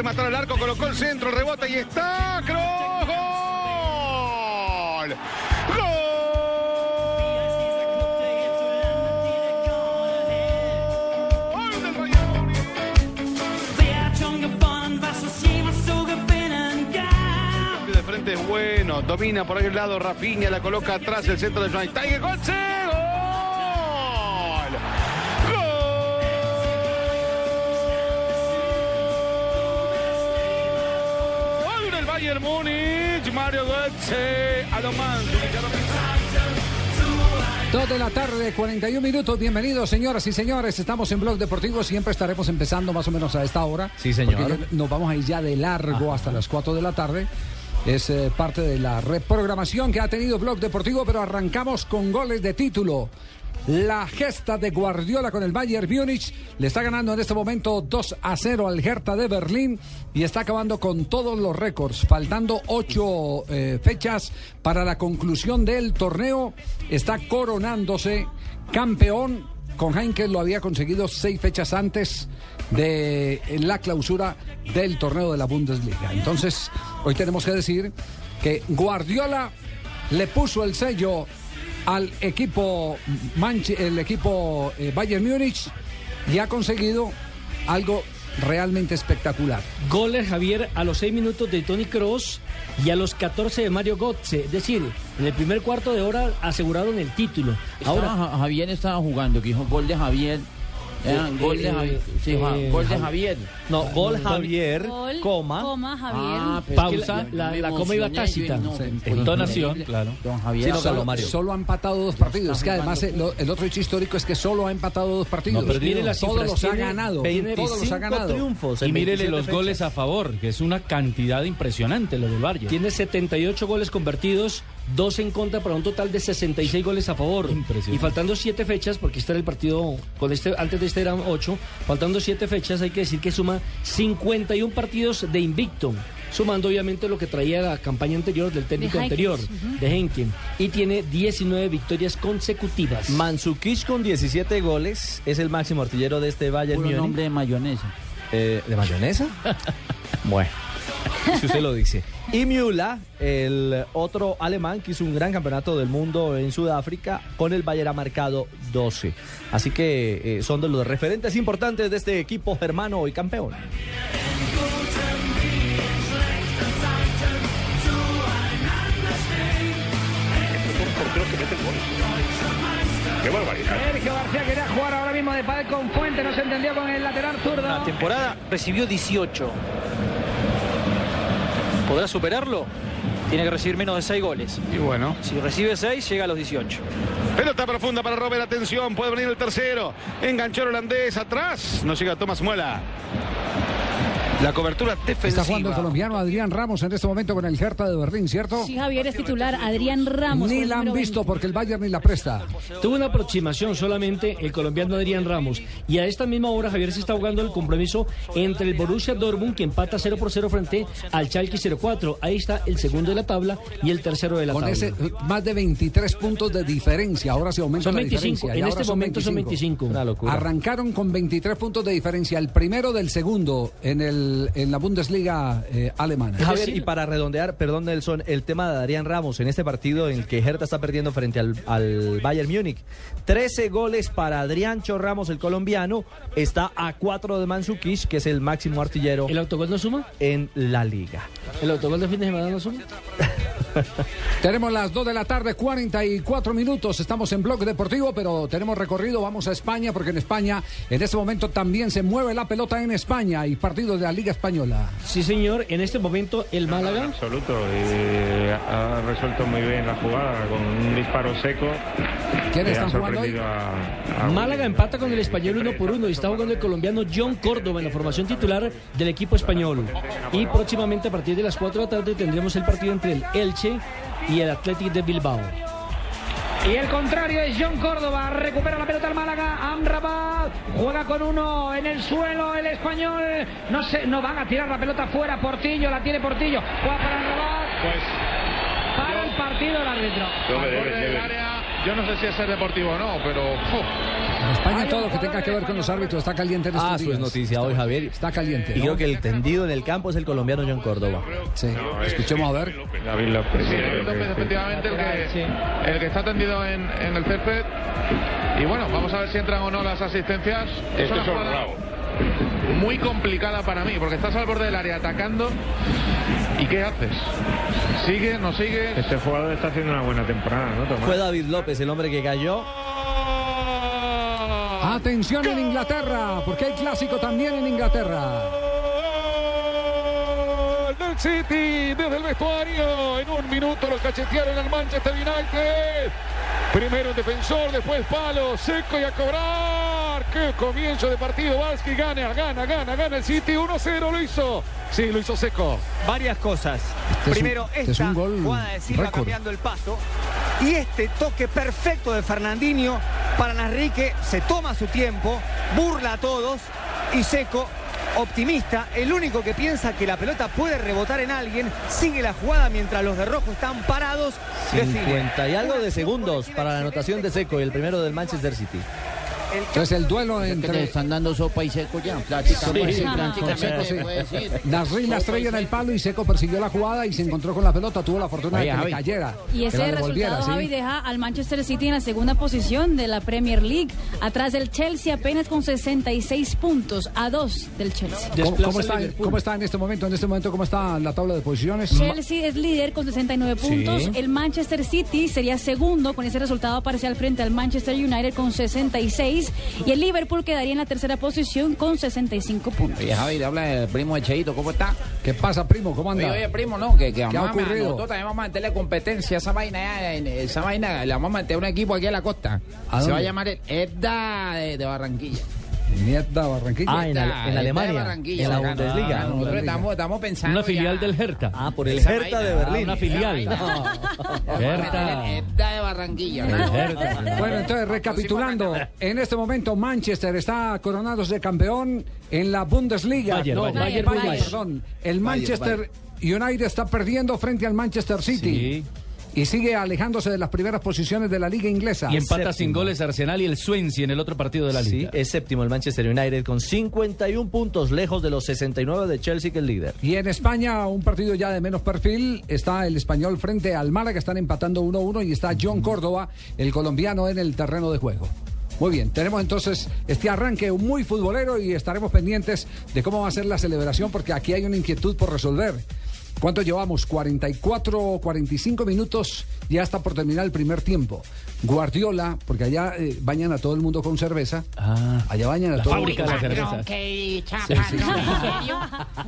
Rematar al arco, colocó el centro, rebota y está. ¡Cross! ¡Gol! ¡Gol! De frente es bueno, domina por aquel lado Rafinha, la coloca atrás el centro de ¡sí! gol, Múnich, Mario Götze, a lo Dos de la tarde, 41 minutos. Bienvenidos, señoras y señores. Estamos en Blog Deportivo. Siempre estaremos empezando más o menos a esta hora. Sí, señor. Nos vamos a ir ya de largo hasta las 4 de la tarde. Es eh, parte de la reprogramación que ha tenido Blog Deportivo, pero arrancamos con goles de título. La gesta de Guardiola con el Bayern Múnich le está ganando en este momento 2 a 0 al Hertha de Berlín y está acabando con todos los récords. Faltando ocho eh, fechas para la conclusión del torneo, está coronándose campeón. Con Heinkel lo había conseguido seis fechas antes de la clausura del torneo de la Bundesliga. Entonces, hoy tenemos que decir que Guardiola le puso el sello al equipo Manche- el equipo eh, Bayern Múnich y ha conseguido algo realmente espectacular. Goles Javier a los 6 minutos de Tony Cross y a los 14 de Mario Götze. Es decir, en el primer cuarto de hora aseguraron el título. Ahora Ahora, Ja- Javier estaba jugando, que dijo gol de Javier. Era Eh, gol de eh, Javier. Sí, eh, Juan, gol de Javi- Javier. no, gol Javier, Gol, coma. Javier. Ah, pero Pausa, es que la- la coma iba tácita. no, entonación, claro. Don Javier. Sí, no, solo- Carlos Mario. Solo ha empatado dos partidos. Es que además el otro hecho histórico es que solo ha empatado dos partidos. No, pero mire las todos los ha ganado. 25 Todos los ha ganado. triunfos. Y mírele 27 los fechas. goles a favor, que es una cantidad impresionante lo del Bayern. Tiene 78 goles convertidos, 2 en contra para un total de 66 goles a favor. Impresionante. Y faltando 7 fechas, porque este era el partido, con este, antes de este eran 8, faltando 7 fechas hay que decir que suma 51 partidos de invicto. Sumando obviamente lo que traía la campaña anterior del técnico De anterior, de Henken. Y tiene 19 victorias consecutivas. Mandzukic con 17 goles es el máximo artillero de este Bayern Puro Múnich. nombre de mayonesa. Eh, ¿De mayonesa? bueno, si usted lo dice. Y Müller, el otro alemán que hizo un gran campeonato del mundo en Sudáfrica, con el Bayern ha marcado 12. Así que eh, son de los referentes importantes de este equipo germano y campeón. ¡Qué barbaridad! Sergio García quería jugar ahora mismo de pádel con Fuente, no se entendió con el lateral zurdo. La temporada recibió 18. ¿Podrá superarlo? Tiene que recibir menos de 6 goles. Y bueno. Si recibe 6, llega a los 18. Pelota profunda para Robert, atención, puede venir el tercero. Enganchó el holandés atrás. No llega Tomás Muela. La cobertura defensiva. Está jugando el colombiano Adrián Ramos en este momento con el Hertha de Berlín, ¿cierto? Sí, Javier es titular. Adrián Ramos. Ni la han visto 20. porque el Bayern ni la presta. Tuvo una aproximación solamente el colombiano Adrián Ramos. Y a esta misma hora, Javier, se está jugando el compromiso entre el Borussia Dortmund, que empata 0 por 0 frente al Schalke 04. Ahí está el segundo de la tabla y el tercero de la Con tabla. ese más de 23 puntos de diferencia. Ahora se aumenta Son la 25. diferencia. y En este momento son 25. Una locura. Arrancaron con 23 puntos de diferencia, el primero del segundo en, el, en la Bundesliga eh, alemana. Javier, y para redondear, perdón Nelson, el tema de Adrián Ramos en este partido en el que Hertha está perdiendo frente al, al Bayern Múnich. 13 goles para Adrián Cho Ramos, el colombiano. Está a 4 de Mandzukic, que es el máximo artillero ¿El autogol no suma? en la liga. ¿El autogol de fin de semana no suma? Tenemos las 2 de la tarde, 44 minutos. Estamos en Blog Deportivo, pero tenemos recorrido. Vamos a España, porque en España, en este momento también se mueve la pelota en España y partidos de la Liga Española. Sí, señor. En este momento, el Málaga. absoluto. Ha resuelto muy bien la jugada con un disparo seco. ¿Quién que está ha jugando hoy? sorprendido a- a Málaga empata con el español uno por uno y está jugando el colombiano John Córdoba en la formación titular del equipo español. Y próximamente a partir de las 4 de la tarde tendremos el partido entre el Elche y el Athletic de Bilbao. Y el contrario es John Córdoba. Recupera la pelota el Málaga. Juega con uno en el suelo. El español. No sé, no van a tirar la pelota fuera. Portillo, la tiene Portillo. Juega para Amrabat. Pues Para el partido el árbitro. yo no sé si es ser deportivo o no, pero uf, En España todo lo que tenga que ver con los árbitros está caliente en estos Ah, eso es noticia hoy, Javier. Está caliente. Y ¿no? creo que el tendido en el campo es el colombiano John Córdoba. Sí, escuchemos a ver. David López. sí, David López, efectivamente el que, el que está tendido en, en el césped. Y bueno, vamos a ver si entran o no las asistencias. Es una jugada muy complicada para mí, porque estás al borde del área atacando. ¿Y qué haces? ¿Sigue? ¿No sigue? Este jugador está haciendo una buena temporada, ¿no, Tomás? Fue David López el hombre que cayó. Atención en Inglaterra, porque hay clásico también en Inglaterra. del City desde el vestuario. En un minuto lo cachetearon al Manchester United. Primero el defensor, después palo, seco y a cobrar. ¡Qué comienzo de partido! Valsky gana, gana, gana, gana el City. 1-0 lo hizo. Sí, lo hizo seco. Varias cosas. Este es un- Primero, este es esta un gol jugada de Silva cambiando el paso. Y este toque perfecto de Fernandinho para Enrique. Se toma su tiempo, burla a todos. Y Seco, optimista, el único que piensa que la pelota puede rebotar en alguien, sigue la jugada mientras los de rojo están parados. Define. 50 y algo de segundos para la anotación de Seco y el primero del Manchester City. Entonces el duelo Que entre están dando sopa y seco ya. Prácticamente, Sí. prácticamente Sí. Nasri la estrella en el palo y Seco persiguió la jugada y se encontró con la pelota. Tuvo la fortuna de que le cayera. Y ese resultado, ¿sí? Javi, deja al Manchester City en la segunda posición de la Premier League, atrás del Chelsea apenas con 66 puntos, a dos del Chelsea. ¿Cómo, cómo está, ¿Cómo está en este momento? En este momento, ¿cómo está la tabla de posiciones? Chelsea es líder con 69 puntos. Sí. El Manchester City sería segundo. Con ese resultado aparece al frente al Manchester United con 66. Y el Liverpool quedaría en la tercera posición con 65 puntos. Oye, Javi, le habla el primo de Cheito, ¿cómo está? ¿Qué pasa, primo? ¿Cómo anda? Oye, oye, primo, no, que, que ¿Qué ha vamos a- ocurrido? nosotros también vamos a meterle competencia a esa vaina, esa vaina, le vamos a meter un equipo aquí a la costa. ¿A Se va a llamar el Edda de, de Barranquilla. Mierda, Barranquilla. Ah, en, Ale- en de Alemania, en la. Bundesliga. Ah, Nosotros estamos, estamos pensando Una filial ya- del Hertha. Ah, por el Esa Hertha de. Berlín. una filial. Vamos a meterle el Edda de Barranquilla. ¿no? Bueno, entonces, recapitulando, en este momento Manchester está coronándose campeón en la Bundesliga. Bayern, no, Bayern. Bayern, Bayern, Bayern, Bayern. perdón. El Manchester United está perdiendo frente al Manchester City. Sí. Y sigue alejándose de las primeras posiciones de la liga inglesa. Y empata sin goles Arsenal y el Swansea en el otro partido de la Sí, liga. es séptimo el Manchester United con 51 puntos lejos de los 69 de Chelsea que es líder. Y en España, un partido ya de menos perfil, está el español frente al Málaga, están empatando 1-1 y está John Córdoba, el colombiano, en el terreno de juego. Muy bien, tenemos entonces este arranque muy futbolero y estaremos pendientes de cómo va a ser la celebración porque aquí hay una inquietud por resolver. ¿Cuánto llevamos? 44, 45 minutos, ya está por terminar el primer tiempo. Guardiola, porque allá eh, bañan a todo el mundo con cerveza. Ah, Allá bañan a la todo el fábrica de la cerveza. que Sí, sí, sí.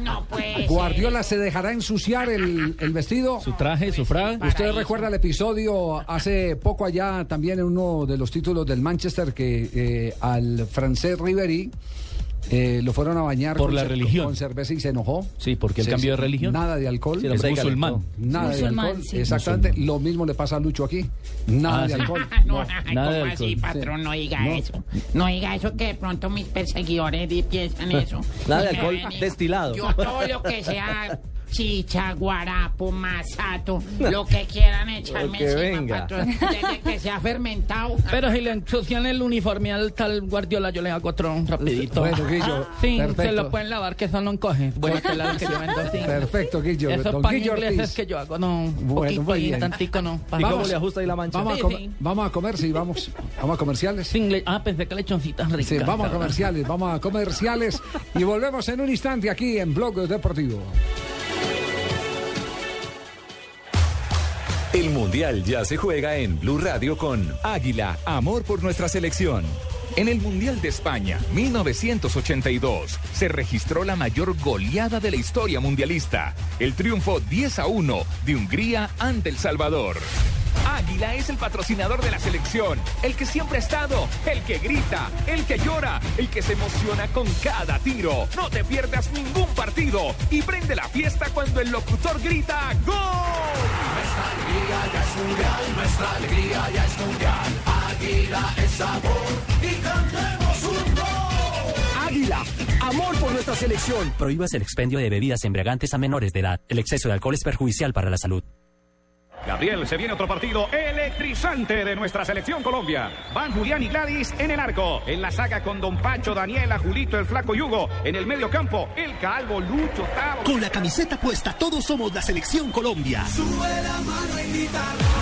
No pues. Guardiola se dejará ensuciar el, el vestido. Su traje, su frac. Usted recuerda el episodio hace poco allá también en uno de los títulos del Manchester que eh, al francés Ribery eh, lo fueron a bañar Por con la religión. con cerveza y se enojó. Sí, porque él cambió de religión. Nada de alcohol. Sí, el Es musulmán. Nada Musulmán, de alcohol. sí. Exactamente. Lo mismo le pasa a Lucho aquí. Nada Ah, de sí. alcohol. No, No. ay, nada de ¿cómo así, alcohol. patrón? No diga No. eso. No diga eso que de pronto mis perseguidores piensan eso. Nada de alcohol destilado. Yo todo lo que sea chicha, guarapo, masato, lo que quieran echarme que encima, venga. patrón, desde que sea fermentado. Pero si le ensucian el uniforme al tal Guardiola, yo le hago otro rapidito. Bueno, Guillo, Sí, perfecto. se lo pueden lavar, que eso no encoge. Bueno, que la que yo vendo así. Perfecto, Guillo. Esos pan Guillo ingleses Ortiz. que yo hago, no. Bueno, poquito bien. tantico no. ¿Y cómo Vamos. le ajusta ahí la mancha? Vamos a, comer, sí. vamos a comer, sí, vamos, vamos a comerciales. Ah, pensé que lechoncitas ricas. Sí, vamos a comerciales, vamos a comerciales y volvemos en un instante aquí en Blog Deportivo. El Mundial ya se juega en Blue Radio con Águila, amor por nuestra selección. En el Mundial de España, 1982, se registró la mayor goleada de la historia mundialista, el triunfo 10 a 1 de Hungría ante El Salvador. Águila es el patrocinador de la selección, el que siempre ha estado, el que grita, el que llora, el que se emociona con cada tiro. No te pierdas ningún partido y prende la fiesta cuando el locutor grita ¡Gol! Nuestra alegría ya es mundial, nuestra alegría ya es mundial. Águila es sabor y cantemos un gol. Águila, amor por nuestra selección. Prohíbas el expendio de bebidas embriagantes a menores de edad. El exceso de alcohol es perjudicial para la salud. Gabriel, se viene otro partido electrizante de nuestra selección Colombia. Van Julián y Gladys en el arco. En la saga con Don Pacho, Daniela, Julito, el Flaco Yugo. En el medio campo, el Calvo, Lucho, Tavo. Con la camiseta puesta, todos somos la selección Colombia. Sube la mano y grita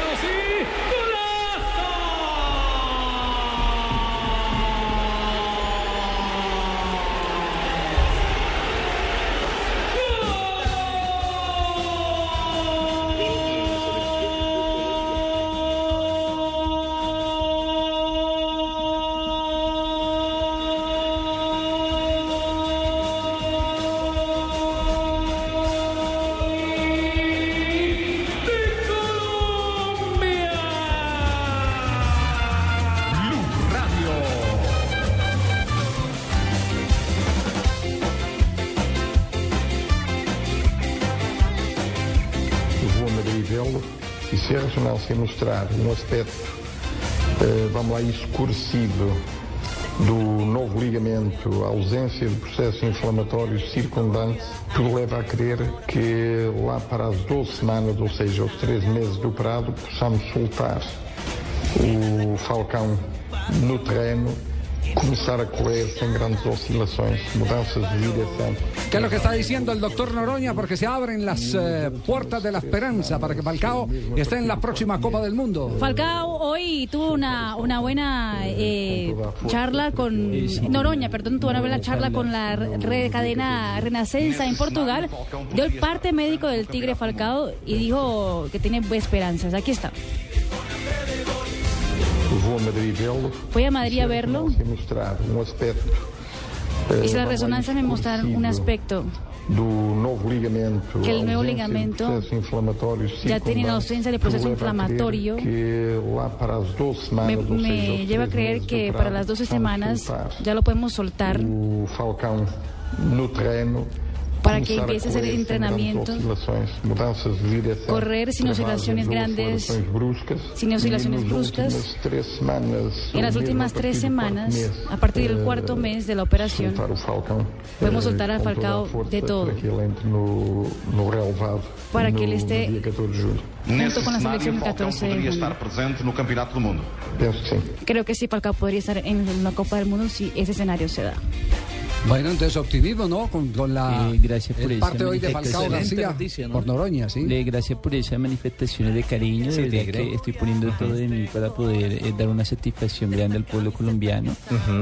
Mostrar um aspecto, eh, vamos lá, escurecido do novo ligamento, a ausência de processos inflamatórios circundantes, tudo leva a crer que lá para as 12 semanas, ou seja, os 13 meses do operado, possamos soltar o Falcão no terreno, começar a correr sem grandes oscilações, mudanças de direção. ¿Qué es lo que está diciendo el doctor Noroña? Porque se abren las eh, puertas de la esperanza para que Falcao esté en la próxima Copa del Mundo. Falcao hoy tuvo una, una buena eh, charla con Noroña, perdón, tuvo una buena charla con la red cadena Renacenza en Portugal. Dio el parte médico del Tigre Falcao y dijo que tiene esperanzas. Aquí está. Vou a Madrid a verlo. Eh, y si la vamos lá, resonancia me mostrar un aspecto. do novo ligamento, Que el nuevo ligamento ya tiene la ausencia de proceso inflamatorio. que lá para as 12 me, me lleva a 13 creer que para las 12 vamos semanas ya lo podemos soltar para que empiece a hacer entrenamientos, correr sin oscilaciones grandes, sin oscilaciones bruscas. en las últimas tres semanas, a partir del eh, cuarto mes de la operación, podemos eh, soltar a com toda Falcao de todo. para que ele esté no dia 14 de julho. junto con la selección el 14 de junio. presente no Campeonato do Mundo? Creo que sí, Falcao podría estar en la Copa del Mundo si ese escenario se da. Bueno, entonces optimismo, ¿no? Con, con la Eh, gracias por el esa parte hoy de Falcao. García por Noroña, ¿sí? Le- gracias por esas manifestaciones de cariño. Sí, De verdad que estoy poniendo todo de mí para poder eh, dar una satisfacción grande al pueblo colombiano.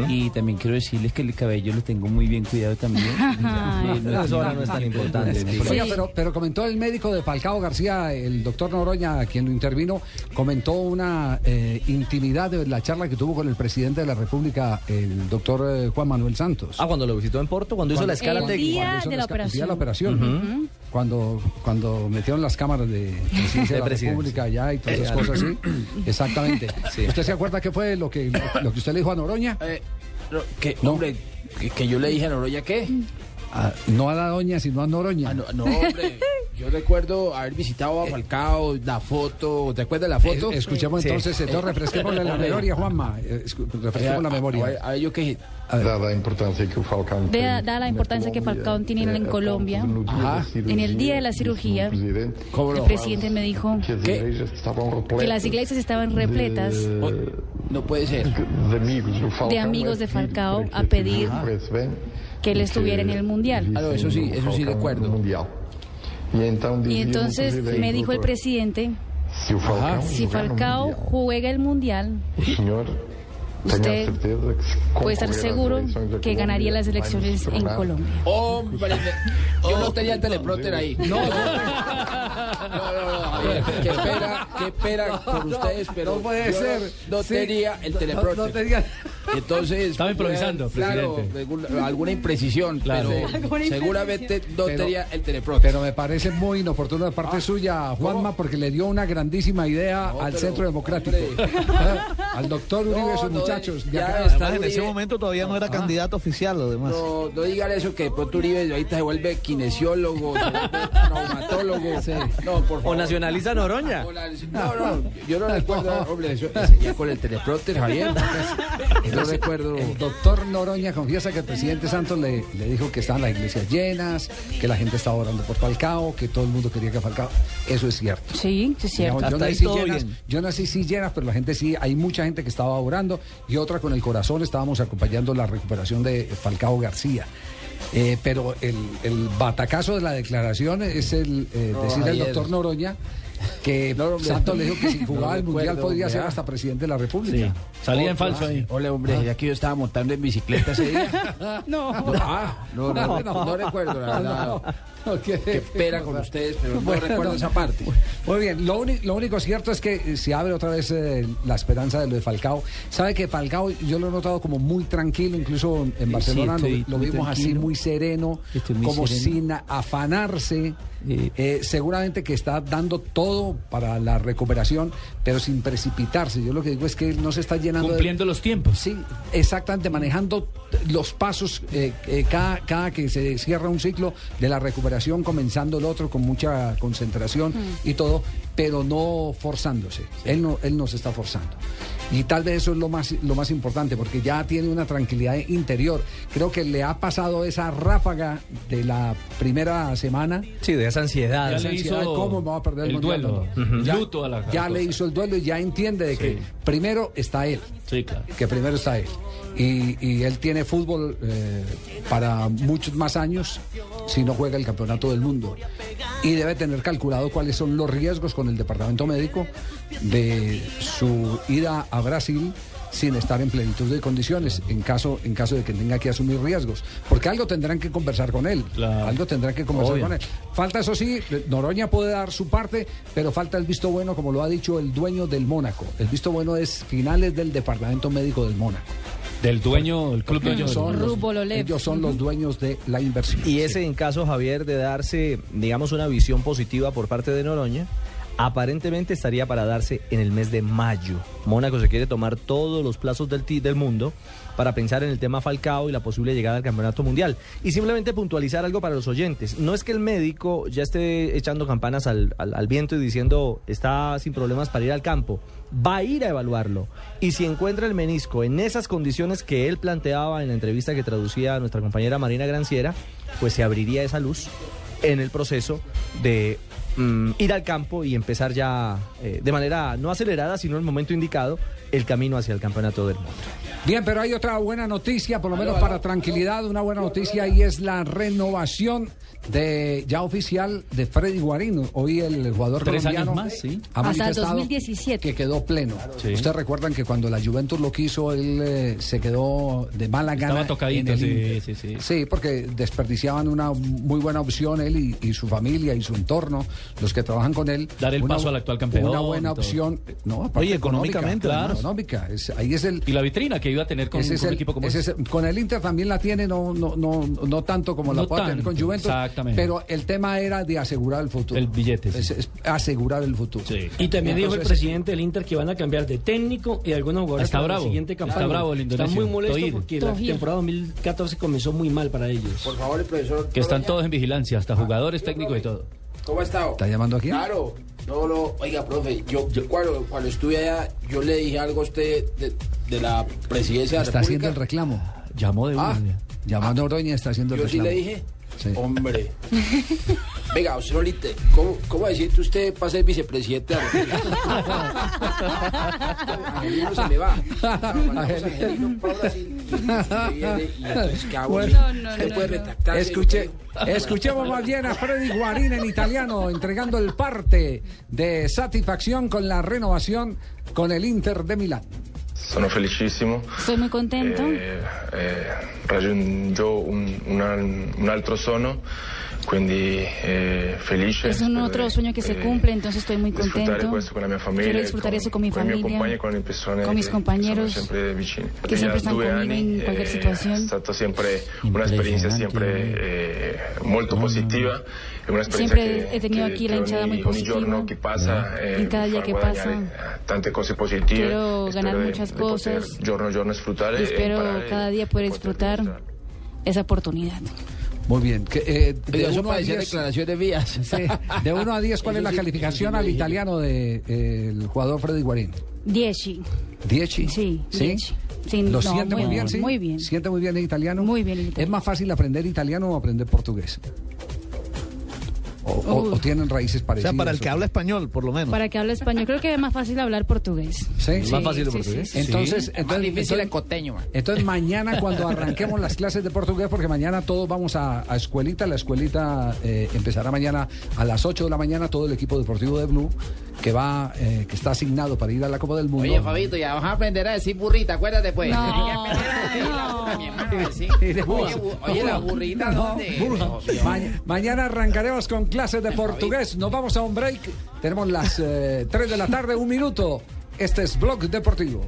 Y también quiero decirles que el cabello lo tengo muy bien cuidado también. Eh, no Eso ahora no es tan importante. Oiga, pero, pero comentó el médico de Falcao García, el doctor Noroña, quien lo intervino, comentó una eh, intimidad de la charla que tuvo con el presidente de la República, el doctor eh, Juan Manuel Santos. Ah, cuando lo visitó en Porto, cuando hizo la escala El técnica. día Cuando hizo de la de la operación. operación. Cuando, cuando metieron las cámaras de presidencia de, De la. República allá y todas esas Eh, cosas así. Exactamente. Sí. ¿Usted se acuerda qué fue lo que, lo que usted le dijo a Noroña? Eh, no, que, No. hombre, que, que yo le dije a Noroya qué. Ah, no a la doña, sino a Noroña. Ah, no, no, hombre. Yo recuerdo haber visitado a Falcao, la foto. ¿Te acuerdas de la foto? Eh, escuchemos entonces, entonces refresquémosle la Hombre. memoria, Juanma. Eh, refresquemos la A- memoria. A, a yo qué. Dada a importância que o Falcão tem Da, da la importancia que Falcao tiene en Colombia. da En el día de la cirugía, el presidente me dijo que que, que las iglesias estaban repletas de No puede ser. de amigos de Falcao a que pedir bem, que él estuviera en el Mundial. Ah, no, eso sí, eso sí Falcão recuerdo. no Mundial. E então Y entonces me dijo el presidente, si Falcao juega el Mundial, a usted puede estar seguro que ganaría las elecciones en Colombia. Hombre, yo no tenía el teleprompter ahí. No, no, no, qué pena, qué pena por ustedes, pero No puede ser. No tenía el No- teleprompter. No Entonces, Estaba improvisando, claro, presidente. alguna, imprecisión, Claro. pero Alguna seguramente no Pero- tenía el teleprompter. Pero me parece muy inoportuno de parte suya, Juanma, porque le dio una grandísima idea al pero, Centro Democrático. al doctor Uribe y sus no, muchachos. ya está Además, en ese momento todavía no era candidato oficial, lo demás. No, no digan eso que de pronto Uribe ahorita se vuelve kinesiólogo, se vuelve traumatólogo. No, por O favor. nacionaliza Noroña. No, no, yo no recuerdo, hombre, eso, con el teleprompter, Javier. Yo recuerdo. El doctor Noroña confiesa que el presidente Santos le, le dijo que estaban las iglesias llenas, que la gente estaba orando por Falcao, que todo el mundo quería que Falcao. Eso es cierto. Sí, sí es cierto. Digamos, yo, Hasta no ahí sé si todo llenas, yo no sé si llenas, pero la gente sí, hay mucha gente que estaba orando y otra con el corazón estábamos acompañando la recuperación de Falcao García. Eh, pero el, el batacazo de la declaración es el eh, No, decir al doctor Noroña que No, hombre. Santos le dijo que si No jugaba el Mundial recuerdo, podía ser vea. hasta presidente de la República. Sí, salía en falso ahí. Ole, hombre, ya que yo estaba montando en bicicleta ese día. No. Ah, no, no, no, no recuerdo, la verdad. No, qué- Qué pena con ustedes, pero no Bueno, recuerdo esa parte. Muy bien, lo, lo único cierto es que eh, se abre otra vez eh, la esperanza de lo de Falcao. Sabe que Falcao yo lo he notado como muy tranquilo, incluso en Sí, Barcelona lo- estoy lo, muy vimos así muy sereno, muy como sereno. sin afanarse. Eh, seguramente que está dando todo para la recuperación, pero sin precipitarse. Yo lo que digo es que él no se está llenando de- Cumpliendo los tiempos. Sí, exactamente, manejando los pasos eh, eh, cada, cada que se cierra un ciclo de la recuperación, comenzando el otro con mucha concentración y todo, pero no forzándose. Él no, él no se está forzando. Y tal vez eso es lo más, lo más importante, porque ya tiene una tranquilidad interior. Creo que le ha pasado esa ráfaga de la primera semana. Sí, de esa ansiedad. Ya Esa le ansiedad, hizo ¿Cómo me va a perder el, duelo, No, no. ujú. Ya, luto a la ya cosa. le hizo el duelo y ya entiende de que primero está él Sí, claro. que primero está él. Y, y él tiene fútbol eh, para muchos más años si no juega el campeonato del mundo. Y debe tener calculado cuáles son los riesgos con el departamento médico de su ida a Brasil sin estar en plenitud de condiciones en caso en caso de que tenga que asumir riesgos. Porque algo tendrán que conversar con él. Algo tendrán que conversar Obvio. con él. Falta eso sí Noroña puede dar su parte pero falta el visto bueno como lo ha dicho el dueño del Mónaco. El visto bueno es finales del departamento médico del Mónaco. Del dueño, el club dueño. son, los, ellos son los dueños de la inversión. Y ese en caso, Javier, de darse, digamos, una visión positiva por parte de Noroña, aparentemente estaría para darse en el mes de mayo. Mónaco se quiere tomar todos los plazos del, del mundo para pensar en el tema Falcao y la posible llegada al Campeonato Mundial. Y simplemente puntualizar algo para los oyentes. No es que el médico ya esté echando campanas al- al viento y diciendo está sin problemas para ir al campo. Va a ir a evaluarlo. Y si encuentra el menisco en esas condiciones que él planteaba en la entrevista que traducía nuestra compañera Marina Granciera, pues se abriría esa luz en el proceso de mm, ir al campo y empezar ya eh, de manera no acelerada, sino en el momento indicado, el camino hacia el campeonato del mundo. Bien, pero hay otra buena noticia, por lo menos para tranquilidad, una buena noticia y es la renovación de ya oficial de Freddy Guarín. Hoy el jugador Tres colombiano años más, sí. ha Hasta el manifestado 2017. que quedó pleno. Sí. Ustedes recuerdan que cuando la Juventus lo quiso, él eh, se quedó de mala gana. Estaba tocadito, en el sí, sí, sí. Sí, porque desperdiciaban una muy buena opción él y, y su familia y su entorno, los que trabajan con él. Dar el Una- paso al actual campeón, Una buena opción. No, aparte Oye, económicamente, económica, además. económica. Es- ahí es el, Y la vitrina que iba a tener con, ese es con un el- equipo como ese ese. es- con el Inter también la tiene, no, no, no, no tanto como la puede tener con Juventus. exactamente. Pero el tema era de asegurar el futuro. El billete, sí. Es, es asegurar el futuro. Sí. Y también Entonces, dijo el presidente del Inter que van a cambiar de técnico y algunos jugadores Está para bravo, la siguiente está campaña. bravo el Está muy molesto porque la temporada 2014 comenzó muy mal para ellos. Por favor, el profesor. Que están todos en vigilancia, hasta jugadores técnicos y todo. ¿Cómo ha estado? ¿Está llamando aquí? Claro. No, no, oiga, profe, yo, cuando, cuando estuve allá, yo le dije algo a usted de, de la presidencia de la Está haciendo el reclamo. Llamó de Ah. una. Llamando a Oroña está haciendo el Yo sí reclamo. le dije. Hombre. Venga, usted Solite, ¿cómo, ¿cómo decirte usted para ser vicepresidente de Argentina? Se me va. Escuche, escuchemos más bien a Freddy Guarín en italiano entregando el parte de satisfacción con la renovación con el Inter de Milán. Sono felicissimo. Estoy muy contento. Eh, eh, raggiungo un, una- un altro sono, quindi eh, felice. Es un otro sueño que se eh, cumple, entonces estoy muy contento. questo con la mia famiglia, Quiero disfrutar eso con mi con familia, con le persone con mis compañeros, sono sempre vicini. que siempre están Due conmigo anni, en cualquier eh, situación. È stata sempre un'esperienza sempre eh, molto positiva. Siempre che- he tenido che- aquí la hinchada ogni- muy positiva. giorno che passa eh, Y cada día que pasa, eh, tante cose positive. quiero ganar spero di- muchas poter cosas. giorno a giorno sfruttare Y espero imparare cada día poder disfrutar esa oportunidad. Muy bien. Que, eh, de Oiga, uno a parecía 10, declaraciones vías. sí, de 1 a 10, ¿cuál es la calificación al italiano del jugador Freddy Guarín? Dieci. ¿Dieci? Sí, ¿Sí? dieci. Sí, ¿Lo no, siente muy, bien, sí? Muy bien. ¿Siente muy bien el italiano? Muy bien el italiano. ¿Es más fácil aprender italiano o aprender portugués? ¿O, o- o tienen raíces O parecidas? sea, para el que habla español, por lo menos. Para que hable español, creo que es más fácil hablar portugués. ¿Sí? ¿Más fácil el sí, portugués? sí, sí. Entonces, Más entonces, difícil el entonces, coteño, man. entonces mañana cuando arranquemos las clases de portugués, porque mañana todos vamos a, a escuelita, la escuelita eh, empezará mañana a las 8 de la mañana, todo el equipo deportivo de Blue, que va, eh, que está asignado para ir a la Copa del Mundo. Oye, Fabito, ya vas a aprender a decir burrita, acuérdate pues. No, decir la Oye, oye, la burrita, No, ¿dónde? burra. No. Ma- mañana arrancaremos con clases de portugués. Nos vamos a un break. Tenemos las 3 de la tarde, un minuto. Este es Blog Deportivo.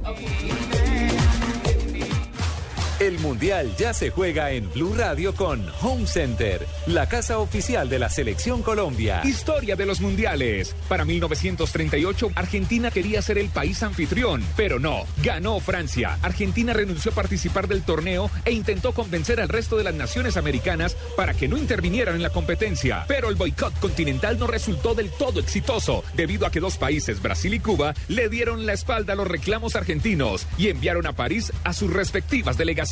El Mundial ya se juega en Blue Radio con Home Center, la casa oficial de la Selección Colombia. Historia de los mundiales. Para 1938, Argentina quería ser el país anfitrión, pero no. Ganó Francia. Argentina renunció a participar del torneo e intentó convencer al resto de las naciones americanas para que no intervinieran en la competencia. Pero el boicot continental no resultó del todo exitoso, debido a que dos países, Brasil y Cuba, le dieron la espalda a los reclamos argentinos y enviaron a París a sus respectivas delegaciones.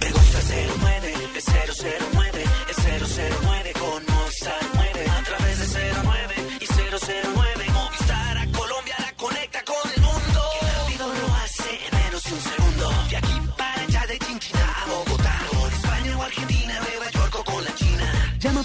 Me gusta 09, es 009, es 009 con Movistar 9. A través de 09 y 009,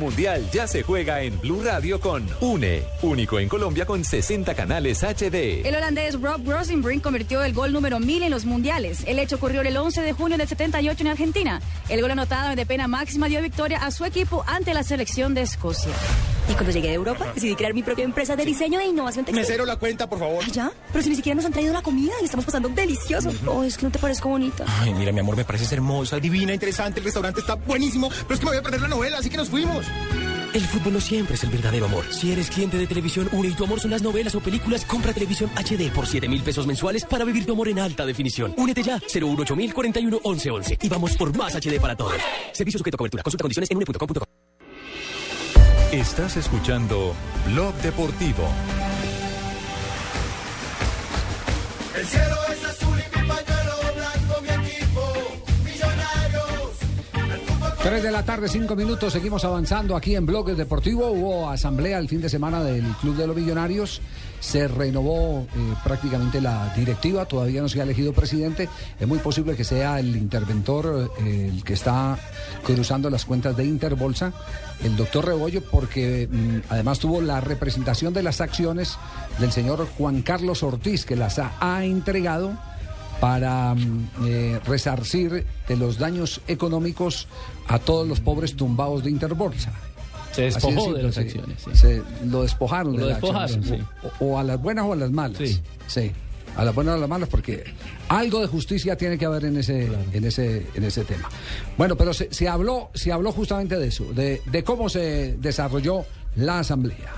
Mundial ya se juega en Blue Radio con UNE, único en Colombia con 60 canales HD. El holandés Rob Rosenbrink convirtió el gol número 1000 en los mundiales. El hecho ocurrió el 11 de junio del 78 en Argentina. El gol anotado de pena máxima dio victoria a su equipo ante la selección de Escocia. Y cuando llegué de Europa, decidí crear mi propia empresa de diseño e innovación textil. Mesero, la cuenta, por favor. ¿Ya? Pero si ni siquiera nos han traído la comida y estamos pasando delicioso. Oh, es que no te parezco bonita. Ay, mira, mi amor, me pareces hermosa, divina, interesante. El restaurante está buenísimo, pero es que me voy a perder la novela, así que nos fuimos. El fútbol no siempre es el verdadero amor. Si eres cliente de Televisión Une y tu amor son las novelas o películas, compra Televisión HD por 7 mil pesos mensuales para vivir tu amor en alta definición. Únete ya, 018 41 11 11. Y vamos por más HD para todos. Servicio sujeto a cobertura. Consulta condiciones en une.com.co. Estás escuchando Blog Deportivo. El cielo es azul 3 de la tarde, 5 minutos, seguimos avanzando aquí en Bloques Deportivo. Hubo asamblea el fin de semana del Club de los Millonarios. Se renovó eh, prácticamente la directiva, todavía no se ha elegido presidente. Es muy posible que sea el interventor eh, el que está cruzando las cuentas de Interbolsa, el doctor Rebollo, porque mm, además tuvo la representación de las acciones del señor Juan Carlos Ortiz, que las ha, ha entregado para mm, eh, resarcir de los daños económicos a todos los pobres tumbados de Interbolsa. Se despojó de las acciones, sí. Se lo despojaron Lo de las despojaron, acciones. sí. O, o a las buenas o a las malas. Sí. Sí. A las buenas o a las malas, porque algo de justicia tiene que haber en ese, en ese, en ese tema. Bueno, pero se, se habló, se habló justamente de eso, de, de cómo se desarrolló la asamblea.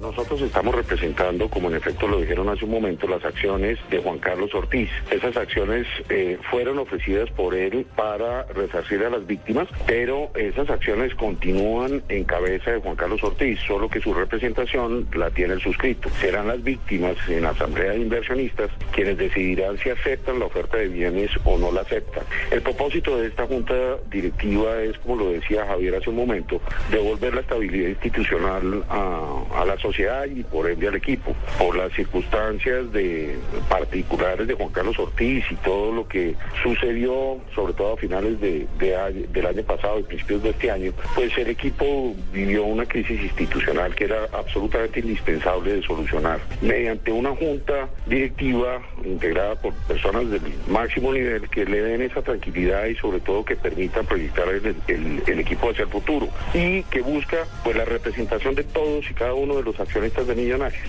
Nosotros estamos representando, como en efecto lo dijeron hace un momento, las acciones de Juan Carlos Ortiz. Esas acciones eh, fueron ofrecidas por él para resarcir a las víctimas, pero esas acciones continúan en cabeza de Juan Carlos Ortiz, solo que su representación la tiene el suscrito. Serán las víctimas en la asamblea de inversionistas quienes decidirán si aceptan la oferta de bienes o no la aceptan. El propósito de esta junta directiva es, como lo decía Javier hace un momento, devolver la estabilidad institucional a, a la y por ende al equipo. Por las circunstancias de particulares de Juan Carlos Ortiz y todo lo que sucedió, sobre todo a finales de, de del año pasado y principios de este año, pues el equipo vivió una crisis institucional que era absolutamente indispensable de solucionar. Mediante una junta directiva integrada por personas del máximo nivel que le den esa tranquilidad y sobre todo que permitan proyectar el, el- el equipo hacia el futuro y que busca pues la representación de todos y cada uno de los accionistas de Millonarios.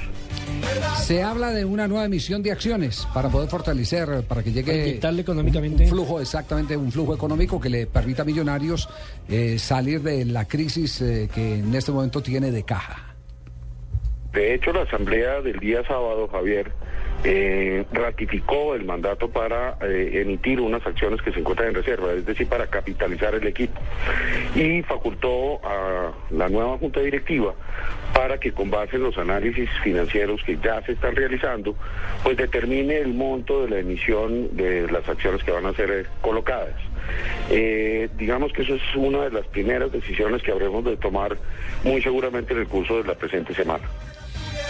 Se habla de una nueva emisión de acciones para poder fortalecer, para que llegue Para económicamente. un flujo, exactamente, un flujo económico que le permita a Millonarios eh, salir de la crisis eh, que en este momento tiene de caja. De hecho, la asamblea del día sábado, Javier, eh, ratificó el mandato para eh, emitir unas acciones que se encuentran en reserva, es decir, para capitalizar el equipo. Y facultó a la nueva junta directiva para que con base en los análisis financieros que ya se están realizando, pues determine el monto de la emisión de las acciones que van a ser eh, colocadas. Digamos que eso es una de las primeras decisiones que habremos de tomar muy seguramente en el curso de la presente semana.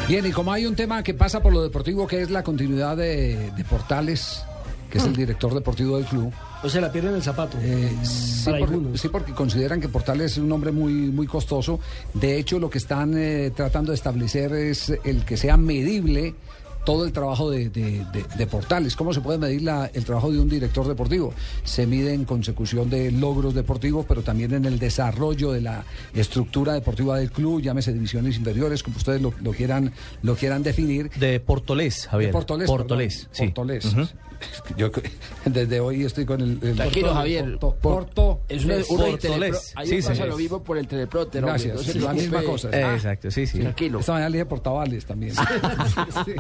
Bien, y como hay un tema que pasa por lo deportivo, que es la continuidad de, de Portales, que es el director deportivo del club. O sea, la pierden el zapato. Sí, Para porque, sí, porque consideran que Portales es un hombre muy, muy costoso. De hecho, lo que están eh, tratando de establecer es el que sea medible todo el trabajo de, de- de- de Portales. ¿Cómo se puede medir la- el trabajo de un director deportivo? Se mide en consecución de logros deportivos, pero también en el desarrollo de la estructura deportiva del club, llámese divisiones inferiores, como ustedes lo, lo quieran, lo quieran definir. De Portolés, Javier. De Portolés. Portolés, perdón. sí. Portolés. Yo desde hoy estoy con el, el Tranquilo, Porto- Javier. Porto- Por- Porto- es una, de Portolés. Ahí Sí, pasa lo mismo por el teleprompter. Gracias, sí, la misma cosa. Ah, Exacto, sí, sí. Tranquilo. Esta mañana le dije Portavales también. Sí,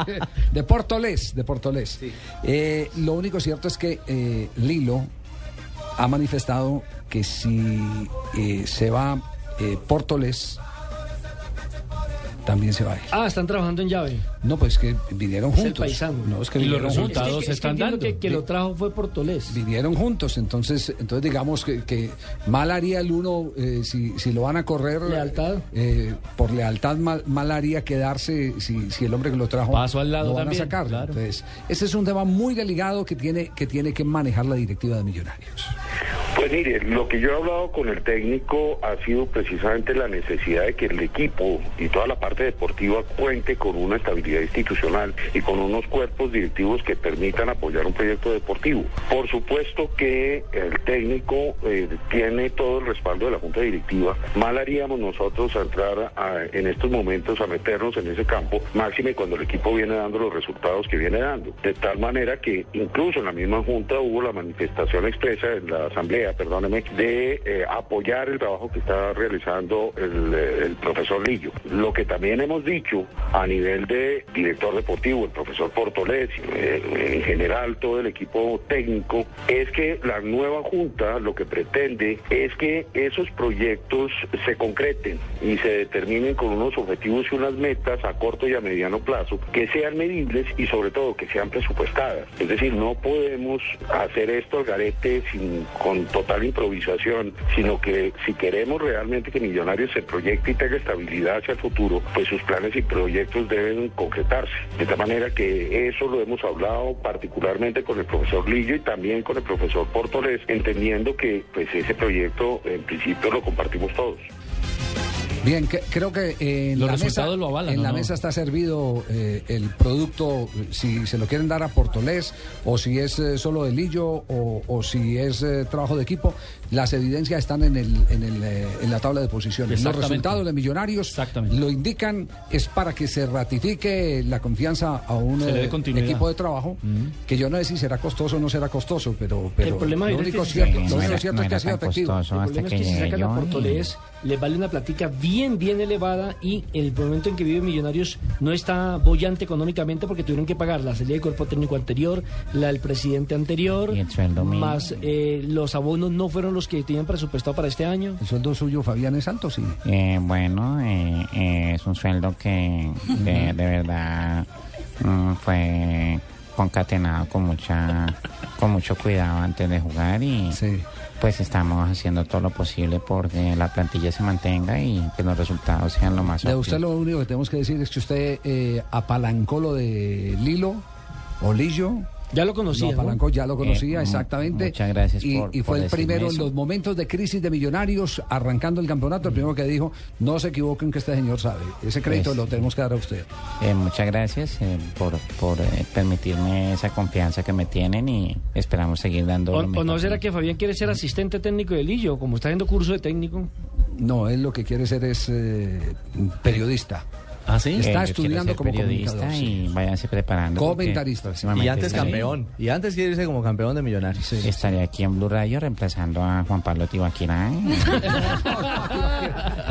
de Portolés, de Portolés. Eh, lo único cierto es que eh, Lilo ha manifestado que si eh, se va eh, Portolés, también se va él. Ah, están trabajando en llave. No, pues que vinieron Es el juntos. paisano. No, es que Y los resultados juntos. se están dando. Que, que lo trajo fue Portolés. Vinieron juntos, entonces, entonces digamos que, que mal haría el uno eh, si, si lo van a correr. Lealtad. eh, por lealtad mal, mal haría quedarse si, si el hombre que lo trajo Paso al lado lo van también, a sacar. claro. Entonces, ese es un tema muy delicado que tiene que tiene que manejar la directiva de Millonarios. Pues mire, lo que yo he hablado con el técnico ha sido precisamente la necesidad de que el equipo y toda la parte deportiva cuente con una estabilidad institucional y con unos cuerpos directivos que permitan apoyar un proyecto deportivo. Por supuesto que el técnico eh, tiene todo el respaldo de la Junta Directiva. Mal haríamos nosotros a entrar en estos momentos a meternos en ese campo, máxime cuando el equipo viene dando los resultados que viene dando. De tal manera que incluso en la misma Junta hubo la manifestación expresa en la Asamblea, perdóneme, de eh, apoyar el trabajo que está realizando el, eh, el profesor Lillo. Lo que también hemos dicho a nivel de director deportivo, el profesor Portolés, eh, en general todo el equipo técnico, es que la nueva Junta lo que pretende es que esos proyectos se concreten y se determinen con unos objetivos y unas metas a corto y a mediano plazo que sean medibles y sobre todo que sean presupuestadas. Es decir, no podemos hacer esto al garete sin, con total improvisación, sino que si queremos realmente que Millonarios se proyecte y tenga estabilidad hacia el futuro, pues sus planes y proyectos deben concretarse. De tal manera que eso lo hemos hablado particularmente con el profesor Lillo y también con el profesor Portolés, entendiendo que pues ese proyecto en principio lo compartimos todos. Bien, que- creo que eh, en Los la mesa, resultados lo avalan, en mesa está servido eh, el producto, si se lo quieren dar a Portolés, o si es eh, solo de Lillo, o, o si es eh, trabajo de equipo. Las evidencias están en, el, en, el, eh, en la tabla de posiciones. Los resultados de Millonarios lo indican, es para que se ratifique la confianza a un le eh, equipo de trabajo, que yo no sé si será costoso o no será costoso, pero, pero el problema lo es único que cierto, lo no único era- cierto no es que ha sido efectivo. El problema es que si sacan a Portolés, les vale una platica bien, bien elevada y en el momento en que vive Millonarios no está bollante económicamente porque tuvieron que pagar la salida del cuerpo técnico anterior, la del presidente anterior, Y el sueldo mínimo. más eh, los abonos no fueron los que tenían presupuestado para este año. El sueldo suyo, Fabián, es alto, sí. Eh, bueno, eh, eh, es un sueldo que de, de verdad mm, fue concatenado con mucha con mucho cuidado antes de jugar y pues estamos haciendo todo lo posible porque la plantilla se mantenga y que los resultados sean lo más De usted lo único que tenemos que decir es que usted eh, apalancó lo de Lilo o Lillo. Ya lo conocía, ¿no? ya lo conocía, Eh, exactamente. muchas gracias Y, por- y fue por el primero en los momentos de crisis de millonarios, arrancando el campeonato, el primero que dijo, no se equivoquen que este señor sabe. Ese crédito lo tenemos que dar a usted. Eh, muchas gracias eh, por, por eh, permitirme esa confianza que me tienen y esperamos seguir dando ¿O, no será que Fabián quiere ser asistente técnico de Lillo, como está haciendo curso de técnico? No, él lo que quiere ser es eh, periodista. ¿Ah, sí? Está Eh, estudiando como periodista comunicador. y sí. váyanse preparando. Comentarista, sí. Y antes campeón. Y antes quiere irse como campeón de Millonarios. Estaré aquí en Blue Radio reemplazando a Juan Pablo Tibaquirá.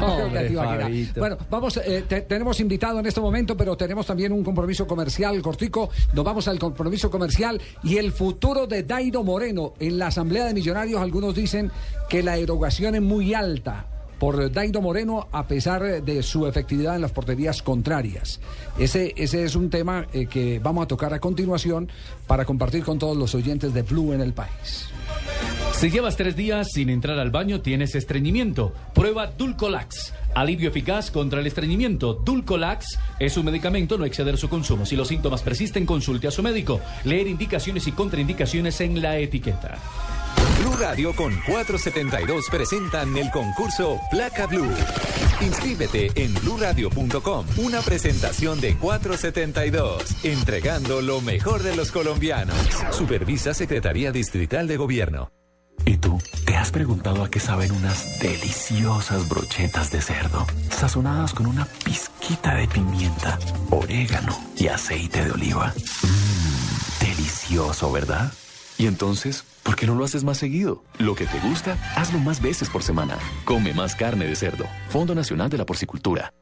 Hombre. Fabito. Bueno, vamos, eh, te- tenemos invitado en este momento, pero tenemos también un compromiso comercial cortico. Nos vamos al compromiso comercial y el futuro de Dairo Moreno. En la Asamblea de Millonarios algunos dicen que la erogación es muy alta por Dairo Moreno a pesar de su efectividad en las porterías contrarias. Ese, ese es un tema eh, que vamos a tocar a continuación para compartir con todos los oyentes de Blue en el país. Si llevas tres días sin entrar al baño, tienes estreñimiento. Prueba Dulcolax. Alivio eficaz contra el estreñimiento. Dulcolax es un medicamento, no exceder su consumo. Si los síntomas persisten, consulte a su médico. Leer indicaciones y contraindicaciones en la etiqueta. Blue Radio con 472 presentan el concurso Placa Blue. Inscríbete en bluradio.com. Una presentación de 472, entregando lo mejor de los colombianos. Supervisa Secretaría Distrital de Gobierno. ¿Y tú? ¿Te has preguntado a qué saben unas deliciosas brochetas de cerdo? Sazonadas con una pizquita de pimienta, orégano y aceite de oliva. Mmm, delicioso, ¿verdad? Y entonces, ¿por qué no lo haces más seguido? Lo que te gusta, hazlo más veces por semana. Come más carne de cerdo. Fondo Nacional de la Porcicultura.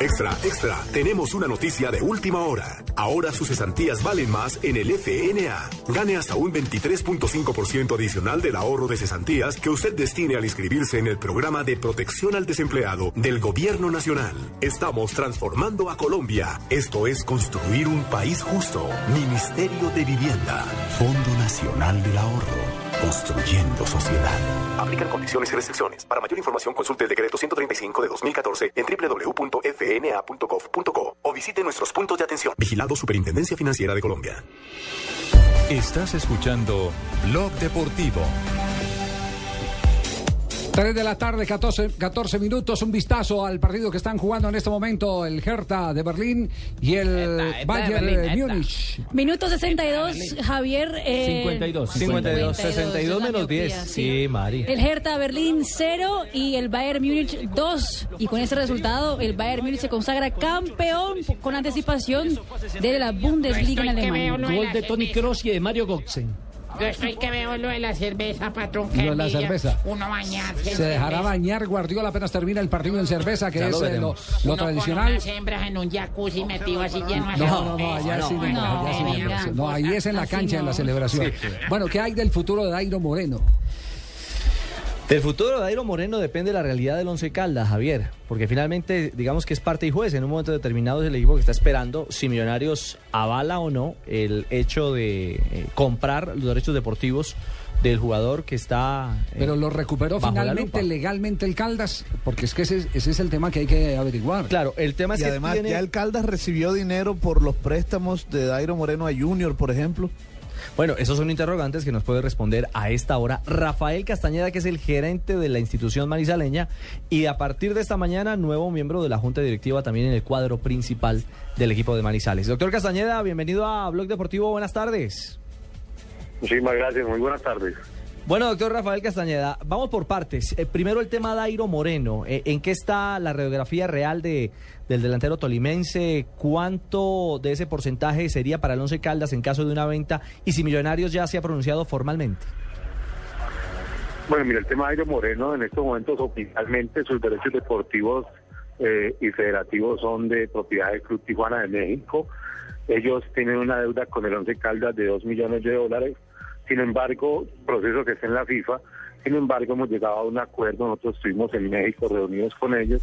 Extra, extra, tenemos una noticia de última hora. Ahora sus cesantías valen más en el FNA. Gane hasta un 23.5% adicional del ahorro de cesantías que usted destine al inscribirse en el programa de protección al desempleado del Gobierno Nacional. Estamos transformando a Colombia. Esto es construir un país justo. Ministerio de Vivienda. Fondo Nacional del Ahorro. Construyendo sociedad. Aplican condiciones y restricciones. Para mayor información consulte el decreto 135 de 2014 en www.fna.gov.co o visite nuestros puntos de atención. Vigilado Superintendencia Financiera de Colombia. Estás escuchando Blog Deportivo. 3 de la tarde, 14, 14 minutos, un vistazo al partido que están jugando en este momento el Hertha de Berlín y el Bayern de Múnich. Minuto 62, Javier. eh, 52. 52. 62 menos 10. Sí, Mari. El Hertha Berlín 0 y el Bayern Múnich 2. Y con ese resultado, el Bayern Múnich se consagra campeón con anticipación de la Bundesliga en Alemania. de Gol de Tony Kroos y de Mario Götze. Yo estoy que veo lo de la cerveza, patrón. Lo de la envidia. cerveza. Uno bañarse. en Se dejará cerveza. bañar Guardiola apenas termina el partido en cerveza, que Ya es lo eh, lo, veremos. lo Uno tradicional. Con unas hembras en un jacuzzi metido así lleno de No, no, no, allá cerveza. sí, no, allá sí no, no, ahí es en la cancha, en la celebración. Sí. Bueno, ¿qué hay del futuro de Dairo Moreno? Del futuro de Dairo Moreno depende de la realidad del Once Caldas, Javier, porque finalmente digamos que es parte y juez. En un momento determinado es el equipo que está esperando si Millonarios avala o no el hecho de eh, comprar los derechos deportivos del jugador que está. eh, Pero lo recuperó finalmente legalmente el Caldas, porque es que ese, ese es el tema que hay que averiguar. Claro, el tema y además ya el Caldas recibió dinero por los préstamos de Dairo Moreno a Junior, por ejemplo. Bueno, esos son interrogantes que nos puede responder a esta hora Rafael Castañeda, que es el gerente de la institución manizaleña y a partir de esta mañana nuevo miembro de la Junta Directiva también en el cuadro principal del equipo de Manizales. Doctor Castañeda, bienvenido a Blog Deportivo, buenas tardes. Muchísimas gracias, muy buenas tardes. Bueno, doctor Rafael Castañeda, vamos por partes. Eh, primero el tema Dairo Moreno. Eh, ¿En qué está la radiografía real de, del delantero tolimense? ¿Cuánto de ese porcentaje sería para el Once Caldas en caso de una venta? Y si Millonarios ya se ha pronunciado formalmente. Bueno, mira, el tema de Airo Moreno en estos momentos oficialmente sus derechos deportivos eh, y federativos son de propiedad del Club Tijuana de México. Ellos tienen una deuda con el Once Caldas de 2 millones de dólares. Sin embargo, proceso que está en la FIFA. Sin embargo, hemos llegado a un acuerdo. Nosotros estuvimos en México reunidos con ellos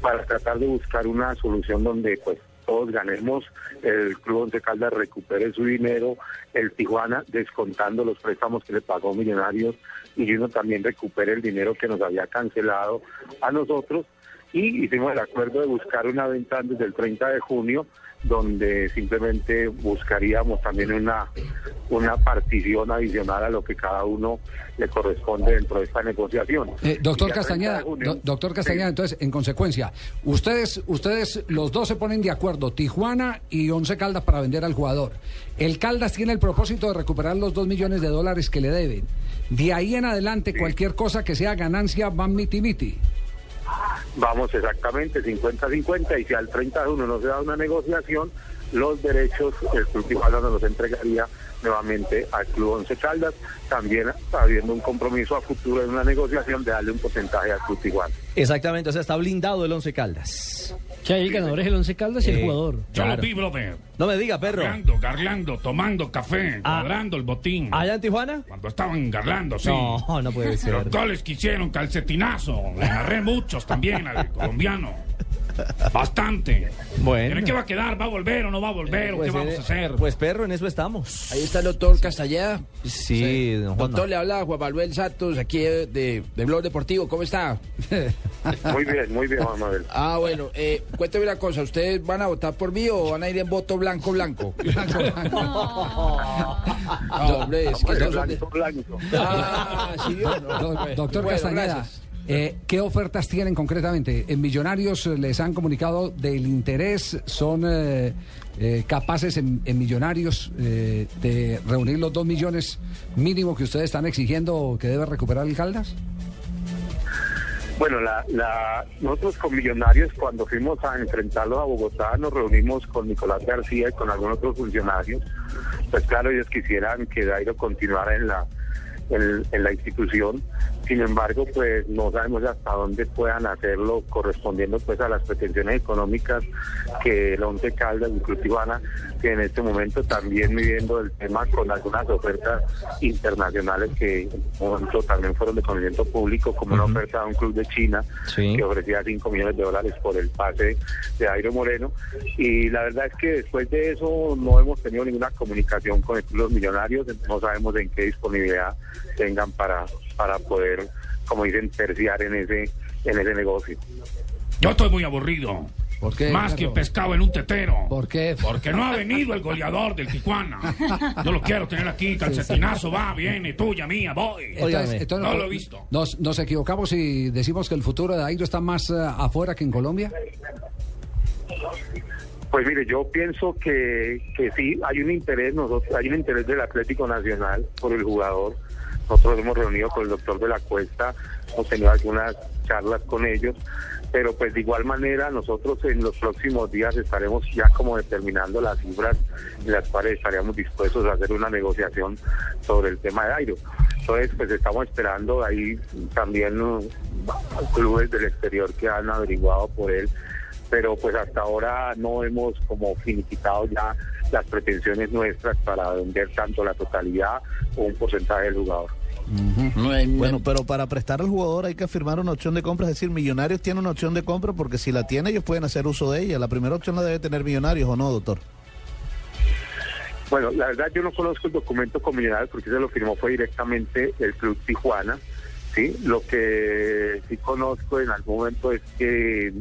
para tratar de buscar una solución donde pues todos ganemos, el Club Once Caldas recupere su dinero, el Tijuana descontando los préstamos que le pagó Millonarios y uno también recupere el dinero que nos había cancelado a nosotros y hicimos el acuerdo de buscar una venta antes del 30 de junio donde simplemente buscaríamos también una una partición adicional a lo que cada uno le corresponde dentro de esta negociación. Eh, doctor Y al 30 de Castañeda, junio- do- doctor Castañeda, entonces, en consecuencia, ustedes, ustedes, los dos se ponen de acuerdo, Tijuana y Once Caldas para vender al jugador. El Caldas tiene el propósito de recuperar los dos millones de dólares que le deben. De ahí en adelante, cualquier cosa que sea ganancia van miti miti. Vamos exactamente 50-50 y si al 30 de junio no se da una negociación, los derechos el Club Tijuana nos los entregaría nuevamente al Club Once Caldas, también habiendo un compromiso a futuro en una negociación de darle un porcentaje al Club Tijuana. Exactamente, o sea, está blindado el Once Caldas. Ya el ganador es el Once Caldas y el jugador. Yo Claro. lo vi, brother. No me diga, perro. Garlando, garlando, tomando café, Ah. cuadrando el botín. ¿Allá en Tijuana? Cuando estaban garlando, sí. No, no puede ser. Los goles que hicieron, calcetinazo. Le agarré muchos también al colombiano. Bastante. Bueno. ¿Pero qué va a quedar? ¿Va a volver o no va a volver? ¿O Pues, qué vamos eh, a hacer? Pues perro, en eso estamos. Ahí está el doctor Castañeda. Sí, don Juanma. Doctor, le habla Juan Manuel Santos, aquí de, de, de Blog Deportivo. ¿Cómo está? Muy bien, muy bien, Juan Manuel. Ah, bueno, eh, cuénteme una cosa. ¿Ustedes van a votar por mí o van a ir en voto blanco, blanco? No, hombre, es que estos son de- Blanco, blanco. Ah, sí, no, Do- bueno. doctor Bueno, Castañeda, gracias. Eh, ¿qué ofertas tienen concretamente? ¿En Millonarios eh, les han comunicado del interés? ¿Son eh, eh, capaces en, Millonarios de reunir los dos millones mínimo que ustedes están exigiendo que debe recuperar el Caldas? Bueno, la, la, nosotros con Millonarios, cuando fuimos a enfrentarlos a Bogotá, nos reunimos con Nicolás García y con algunos otros funcionarios. Pues claro, ellos quisieran que Dairo continuara en la institución. Sin embargo, pues no sabemos hasta dónde puedan hacerlo correspondiendo pues a las pretensiones económicas que el Once Caldas y Club Tijuana que en este momento también midiendo el tema con algunas ofertas internacionales que en este momento también fueron de conocimiento público, como una oferta de un club de China Sí. que ofrecía 5 millones de dólares por el pase de Airo Moreno. Y la verdad es que después de eso no hemos tenido ninguna comunicación con el Club de los Millonarios, no sabemos en qué disponibilidad tengan para, para poder, como dicen, terciar en ese, en ese negocio. Yo estoy muy aburrido. ¿Por qué, Más que Carlos? pescado en un tetero. ¿Por qué? Porque no ha venido el goleador del Tijuana. Yo lo quiero tener aquí, calcetinazo, va, viene, tuya, mía, voy. Entonces- entonces no lo he visto. Nos, nos equivocamos si decimos que el futuro de Dairo está más eh, afuera que en Colombia. Pues mire, yo pienso que, que sí, hay un interés, nosotros, hay un interés del Atlético Nacional por el jugador. Nosotros hemos reunido con el doctor de la Cuesta, hemos tenido algunas charlas con ellos, pero pues de igual manera nosotros en los próximos días estaremos ya como determinando las cifras en las cuales estaríamos dispuestos a hacer una negociación sobre el tema de Airo. Entonces, pues estamos esperando ahí también uh, clubes del exterior que han averiguado por él pero pues hasta ahora no hemos como finiquitado ya las pretensiones nuestras para vender tanto la totalidad o un porcentaje del jugador. Bueno, pero para prestar al jugador hay que firmar una opción de compra, es decir, Millonarios tiene una opción de compra porque si la tiene ellos pueden hacer uso de ella. La primera opción la debe tener Millonarios o no, doctor. Bueno, la verdad yo no conozco el documento con Millonarios porque se lo firmó fue directamente el Club Tijuana. Sí, lo que sí conozco en algún momento es que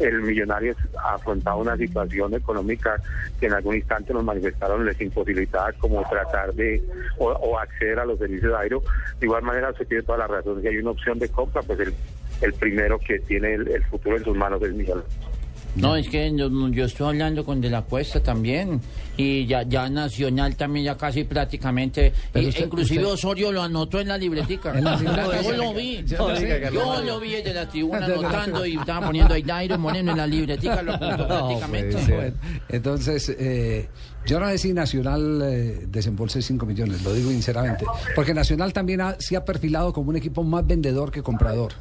el Millonarios afrontaba una situación económica que en algún instante nos manifestaron les imposibilitaba como tratar de o, o acceder a los servicios de aire. De igual manera usted tiene toda la razón, si hay una opción de compra, pues el, el primero que tiene el, futuro en sus manos es Millonarios. No, es que yo, yo estoy hablando con De la Cuesta también. Y ya, ya Nacional también, ya casi prácticamente. Y- usted- inclusive usted- Osorio lo anotó en la libretica. En la libretica. Yo lo vi. No Yo lo vi desde la tribuna anotando y estaba poniendo ahí Dairo Moreno en la libretica, lo apuntó prácticamente. Bueno, entonces, eh, yo no sé si Nacional eh, desembolse 5 millones, lo digo sinceramente. Porque Nacional también ha- se ha perfilado como un equipo más vendedor que comprador.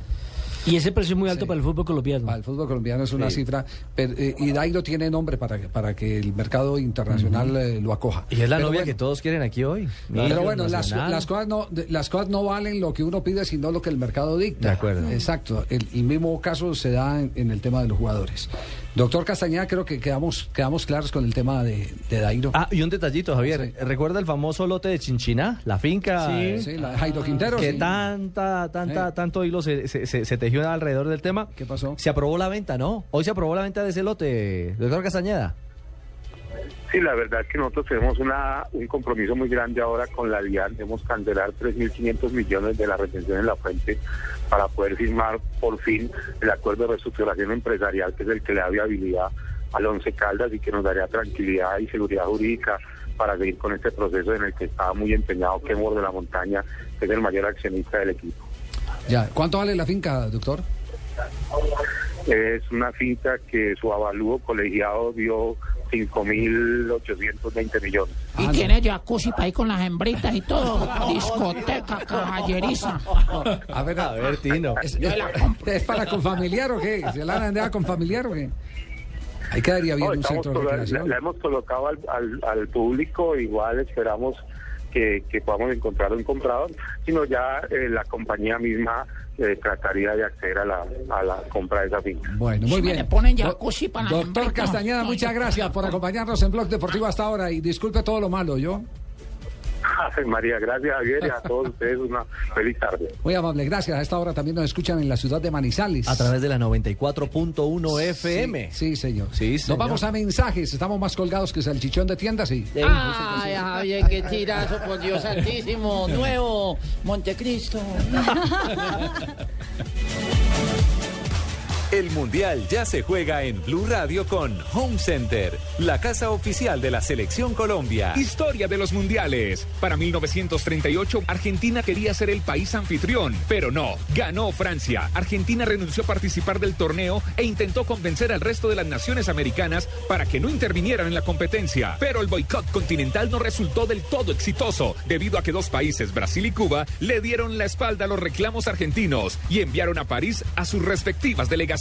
Y ese precio es muy alto para el fútbol colombiano. Para el fútbol colombiano es una Sí. cifra. pero, eh, y Dairo tiene nombre para, que- para que el mercado internacional eh, lo acoja. Y es la Pero novia bueno, que todos quieren aquí hoy. Pero bueno, las, las cosas no, de- las cosas no valen lo que uno pide, sino lo que el mercado dicta. De acuerdo. Exacto. El, el mismo caso se da en, en el tema de los jugadores. Doctor Castañeda, creo que quedamos, quedamos claros con el tema de, de Dairo. Ah, y un detallito, Javier. ¿Recuerda el famoso lote de Chinchiná? La finca. Sí, sí, la de Jairo Quintero, Que sí. tanta, tanta, tanto hilo se, se, se- se tejió alrededor del tema. ¿Qué pasó? Se aprobó la venta, ¿no? Hoy se aprobó la venta de ese lote, doctor Castañeda. Sí, la verdad es que nosotros tenemos una, un compromiso muy grande ahora con la DIAN. Debemos cancelar 3.500 millones de la retención en la fuente para poder firmar por fin el acuerdo de reestructuración empresarial, que es el que le da viabilidad al Once Caldas y que nos daría tranquilidad y seguridad jurídica para seguir con este proceso en el que estaba muy empeñado Kenmore de la Montaña, que es el mayor accionista del equipo. Ya. ¿Cuánto vale la finca, doctor? Es una finca que su avalúo colegiado dio 5.820 millones. Y tiene jacuzzi para ir con las hembritas y todo. Discoteca caballeriza. A ver, A ver, Tino. ¿Es, es- la compro. ¿es para con familiar o qué? ¿Se la han con familiar o qué? Ahí quedaría bien No, un centro de colo- la, recreación. la hemos colocado al, al, al público, igual esperamos que, que podamos encontrar un comprador, sino ya eh, la compañía misma eh, trataría de acceder a la, a la compra de esa finca. Bueno, muy Si me bien. le ponen jacuzzi para Doctor. Castañeda, muchas gracias por acompañarnos en Blog Deportivo hasta ahora y disculpe todo lo malo, ¿yo? María, gracias Javier y a todos ustedes una feliz tarde. Muy amable, gracias. A esta hora también nos escuchan en la ciudad de Manizales. A través de la 94.1 FM. Sí, sí, señor. Sí, Nos señor. vamos a mensajes. Estamos más colgados que el chichón de tiendas, sí. Ay, Javier, qué tirazo, por Dios santísimo. Nuevo Montecristo. El Mundial ya se juega en Blue Radio con Home Center, la casa oficial de la Selección Colombia. Historia de los mundiales. Para 1938, Argentina quería ser el país anfitrión, pero no. Ganó Francia. Argentina renunció a participar del torneo e intentó convencer al resto de las naciones americanas para que no intervinieran en la competencia. Pero el boicot continental no resultó del todo exitoso, debido a que dos países, Brasil y Cuba, le dieron la espalda a los reclamos argentinos y enviaron a París a sus respectivas delegaciones.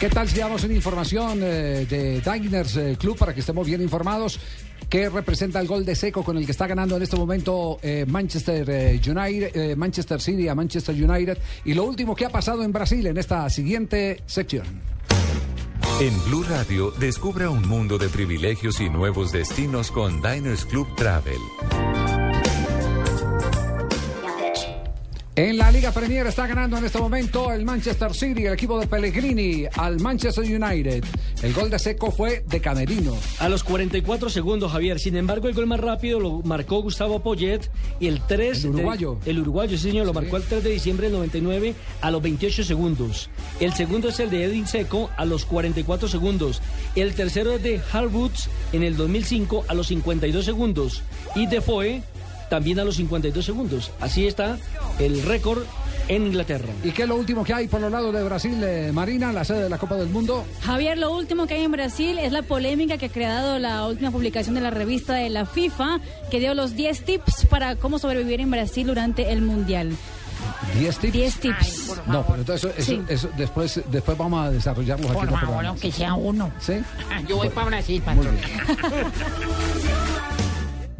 ¿Qué tal si una información eh, de Diners eh, Club para que estemos bien informados? ¿Qué representa el gol de seco con el que está ganando en este momento eh, Manchester United, Manchester City a Manchester United? Y lo último que ha pasado en Brasil en esta siguiente sección. En Blue Radio, descubra un mundo de privilegios y nuevos destinos con Diners Club Travel. En la Liga Premier está ganando en este momento el Manchester City, el equipo de Pellegrini, al Manchester United. El gol de seco fue de Camerino. A los 44 segundos, Javier. Sin embargo, el gol más rápido lo marcó Gustavo Poyet y el 3... El uruguayo. de- el uruguayo, sí señor, lo marcó el 3 de diciembre del 99 a los 28 segundos. El segundo es el de Edwin Seco a los 44 segundos. El tercero es de Harwoods en el 2005 a los 52 segundos. Y Defoe también a los 52 segundos. Así está el récord en Inglaterra. ¿Y qué es lo último que hay por los lados de Brasil, eh, Marina, la sede de la Copa del Mundo? Javier, lo último que hay en Brasil es la polémica que ha creado la última publicación de la revista de la FIFA, que dio los 10 tips para cómo sobrevivir en Brasil durante el Mundial. ¿10 tips? 10 tips. No, pero entonces eso, eso- Sí. eso después, después vamos a desarrollarlos aquí Por el favor, aunque sea uno. ¿Sí? Yo voy para Brasil, patrón.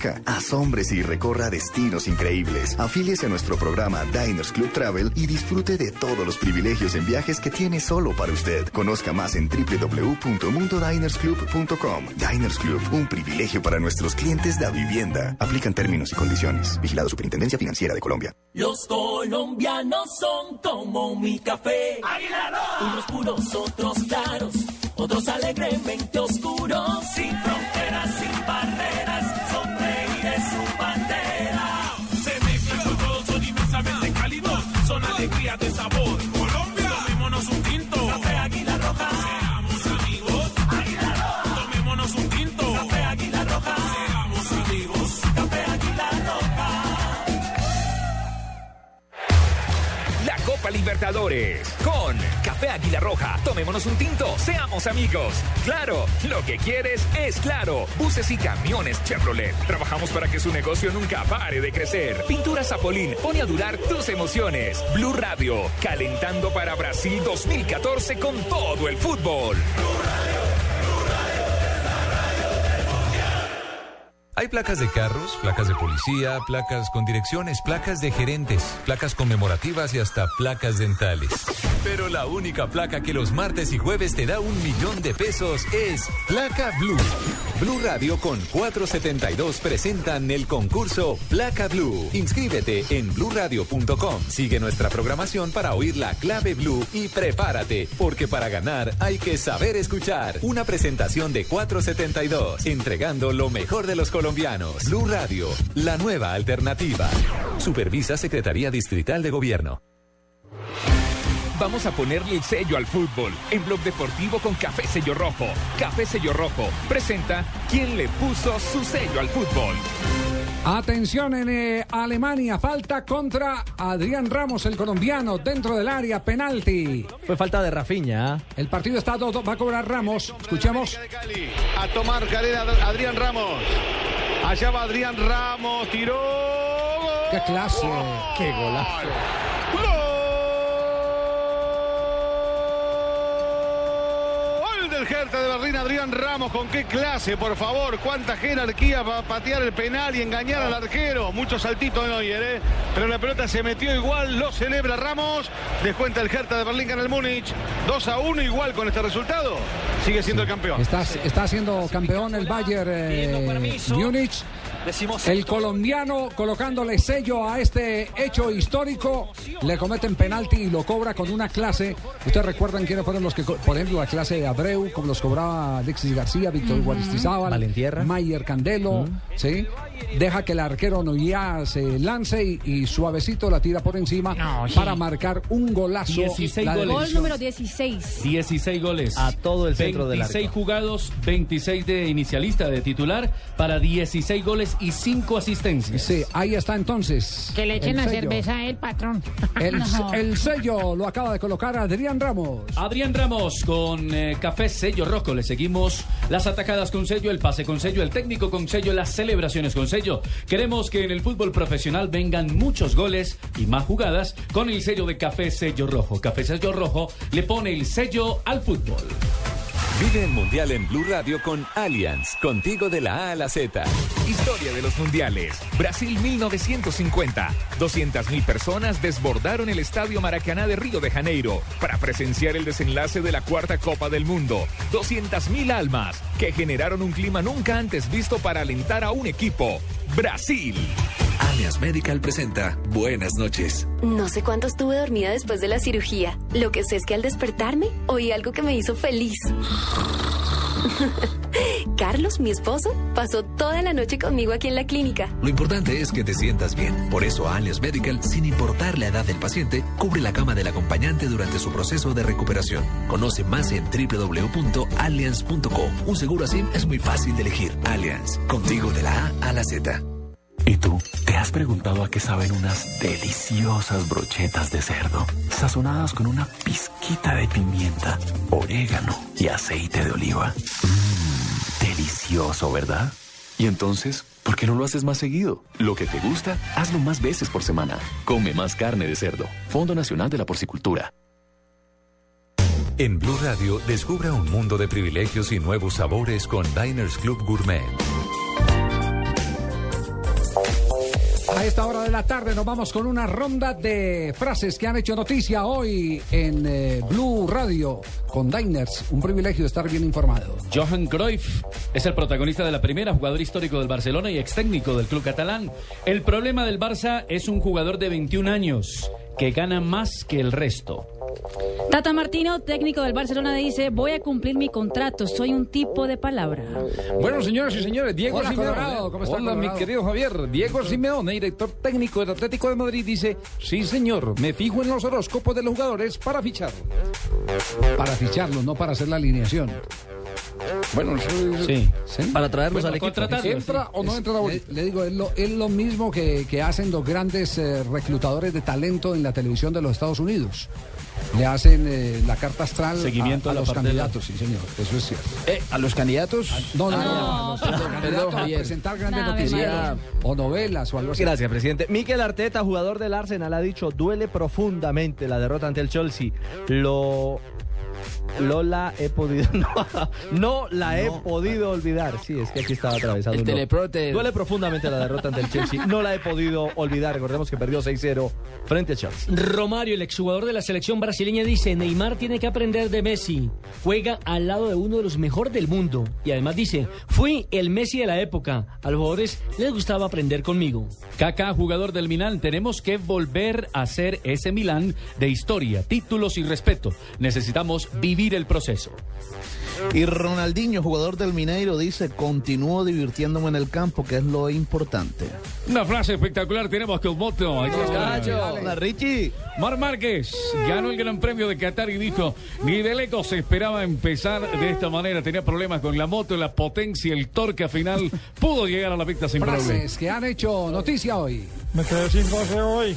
Conozca, asómbrese y recorra destinos increíbles. Afíliese a nuestro programa Diners Club Travel y disfrute de todos los privilegios en viajes que tiene solo para usted. Conozca más en www.mundodinersclub.com. Diners Club, un privilegio para nuestros clientes de vivienda. Aplican términos y condiciones. Vigilado Superintendencia Financiera de Colombia. Los colombianos son como mi café. Unos puros, otros claros, otros alegremente oscuros. Sin fronteras, sin Libertadores con Café Águila Roja. Tomémonos un tinto, seamos amigos. Claro, lo que quieres es claro. Buses y camiones Chevrolet. Trabajamos para que su negocio nunca pare de crecer. Pintura Zapolín pone a durar tus emociones. Blue Radio, calentando para Brasil 2014 con todo el fútbol. Hay placas de carros, placas de policía, placas con direcciones, placas de gerentes, placas conmemorativas y hasta placas dentales. Pero la única placa que los martes y jueves te da un millón de pesos es Placa Blue. Blue Radio con 472 presentan el concurso Placa Blue. Inscríbete en bluradio.com. Sigue nuestra programación para oír la clave Blue y prepárate, porque para ganar hay que saber escuchar. Una presentación de 472, entregando lo mejor de los colombianos. Blue Radio, la nueva alternativa. Supervisa Secretaría Distrital de Gobierno. Vamos a ponerle el sello al fútbol en Blog Deportivo con Café Sello Rojo. Café Sello Rojo presenta quién le puso su sello al fútbol. Atención en eh, Alemania, falta contra Adrián Ramos, el colombiano, dentro del área, penalti. Fue falta de Rafiña. El partido está todo, va a cobrar Ramos. Escuchemos. A tomar carrera Adrián Ramos. Allá va Adrián Ramos, tiró. ¡Qué clase! ¡Qué golazo! Del Hertha de Berlín, Adrián Ramos, con qué clase, por favor, cuánta jerarquía para patear el penal y engañar al arquero. Mucho saltito de Neuer, ¿eh? pero la pelota se metió igual, lo celebra Ramos, descuenta el Hertha de Berlín gana el Múnich, 2 a 1 igual con este resultado, sigue siendo el campeón. Está, está siendo campeón el Bayern eh, Múnich. El colombiano colocándole sello a este hecho histórico, le cometen penalti y lo cobra con una clase. Ustedes recuerdan quiénes fueron los que, por ejemplo, la clase de Abreu, como los cobraba Alexis García, Víctor. Guaristizábal, Valentierra. Mayer Candelo, ¿sí? Deja que el arquero Noia se lance y, y suavecito la tira por encima sí. para marcar un golazo. 16 La goles. Gol número 16. 16 goles. A todo el centro del 26 arco. jugados, 26 de inicialista, de titular, para 16 goles y cinco asistencias. Sí, ahí está entonces. Que le echen la sello. cerveza a él, patrón. El, No. el sello lo acaba de colocar Adrián Ramos. Adrián Ramos con eh, café sello rojo. Le seguimos las atacadas con sello, el pase con sello, el técnico con sello, las celebraciones con sello. Queremos que en el fútbol profesional vengan muchos goles y más jugadas con el sello de café sello rojo. Café sello rojo le pone el sello al fútbol. Vive el Mundial en Blue Radio con Allianz, contigo de la A a la Z. Historia de los mundiales. Brasil 1950. 200.000 personas desbordaron el Estadio Maracaná de Río de Janeiro para presenciar el desenlace de la cuarta Copa del Mundo. 200.000 almas que generaron un clima nunca antes visto para alentar a un equipo. Brasil. Alias Medical presenta Buenas noches. No sé cuánto estuve dormida después de la cirugía. Lo que sé es que al despertarme oí algo que me hizo feliz. Carlos, mi esposo, pasó toda la noche conmigo aquí en la clínica. Lo importante es que te sientas bien. Por eso Alias Medical, sin importar la edad del paciente, cubre la cama del acompañante durante su proceso de recuperación. Conoce más en www.allianz.co. Un seguro así es muy fácil de elegir. Allianz, contigo de la A a la Z. ¿Y tú? ¿Te has preguntado a qué saben unas deliciosas brochetas de cerdo? Sazonadas con una pizquita de pimienta, orégano y aceite de oliva. Mmm, delicioso, ¿verdad? Y entonces, ¿por qué no lo haces más seguido? Lo que te gusta, hazlo más veces por semana. Come más carne de cerdo. Fondo Nacional de la Porcicultura. En Blue Radio, descubra un mundo de privilegios y nuevos sabores con Diners Club Gourmet. A esta hora de la tarde nos vamos con una ronda de frases que han hecho noticia hoy en eh, Blue Radio con Diners. Un privilegio estar bien informado. Johan Cruyff es el protagonista de la primera, jugador histórico del Barcelona y ex técnico del club catalán. El problema del Barça es un jugador de 21 años que gana más que el resto. Tata Martino, técnico del Barcelona, dice, voy a cumplir mi contrato, soy un tipo de palabra. Bueno, señoras y señores, Diego Hola, Simeone. Colorado, ¿cómo está, Hola, Colorado? mi querido Javier. Diego Simeone, director técnico del Atlético de Madrid, dice: Sí, señor, me fijo en los horóscopos de los jugadores para ficharlo. Para ficharlo, no para hacer la alineación. Bueno, eso- Sí. Para traerlos Bueno, al equipo. ¿Entra sí. o no Es- entra la bolita? Le, le digo, es lo, es lo mismo que, que hacen los grandes eh, reclutadores de talento en la televisión de los Estados Unidos. Le hacen eh, la carta astral a- Seguimiento a, a los de candidatos, sí, señor. Eso es cierto. Eh, ¿A los candidatos? No, no, no, Ah, no, a los- a los candidatos Perdón, a presentar grandes María. o novelas o algo así. Gracias, presidente. Mikel Arteta, jugador del Arsenal, ha dicho, duele profundamente la derrota ante el Chelsea. Lo... Lo la he podido... No, no la he podido olvidar. Sí, es que aquí estaba atravesado. El uno. teleprompter. Duele profundamente la derrota ante el Chelsea. No la he podido olvidar. Recordemos que perdió 6-0 frente al Chelsea. Romario, el exjugador de la selección brasileña, dice, Neymar tiene que aprender de Messi. Juega al lado de uno de los mejores del mundo. Y además dice, fui el Messi de la época. A los jugadores les gustaba aprender conmigo. Kaká, jugador del Milán, tenemos que volver a ser ese Milán de historia, títulos y respeto. Necesitamos vivir el proceso. Y Ronaldinho, jugador del Mineiro, dice, continúo divirtiéndome en el campo, que es lo importante. Una frase espectacular tenemos con Moto. Aquí está. Hola, Richie. Mar Márquez ganó el Gran Premio de Qatar y dijo, ni de lejos se esperaba empezar de esta manera. Tenía problemas con la moto, la potencia, el torque al final. Pudo llegar a la pista sin problema. Frases que han hecho noticia hoy. Me quedé sin voce hoy.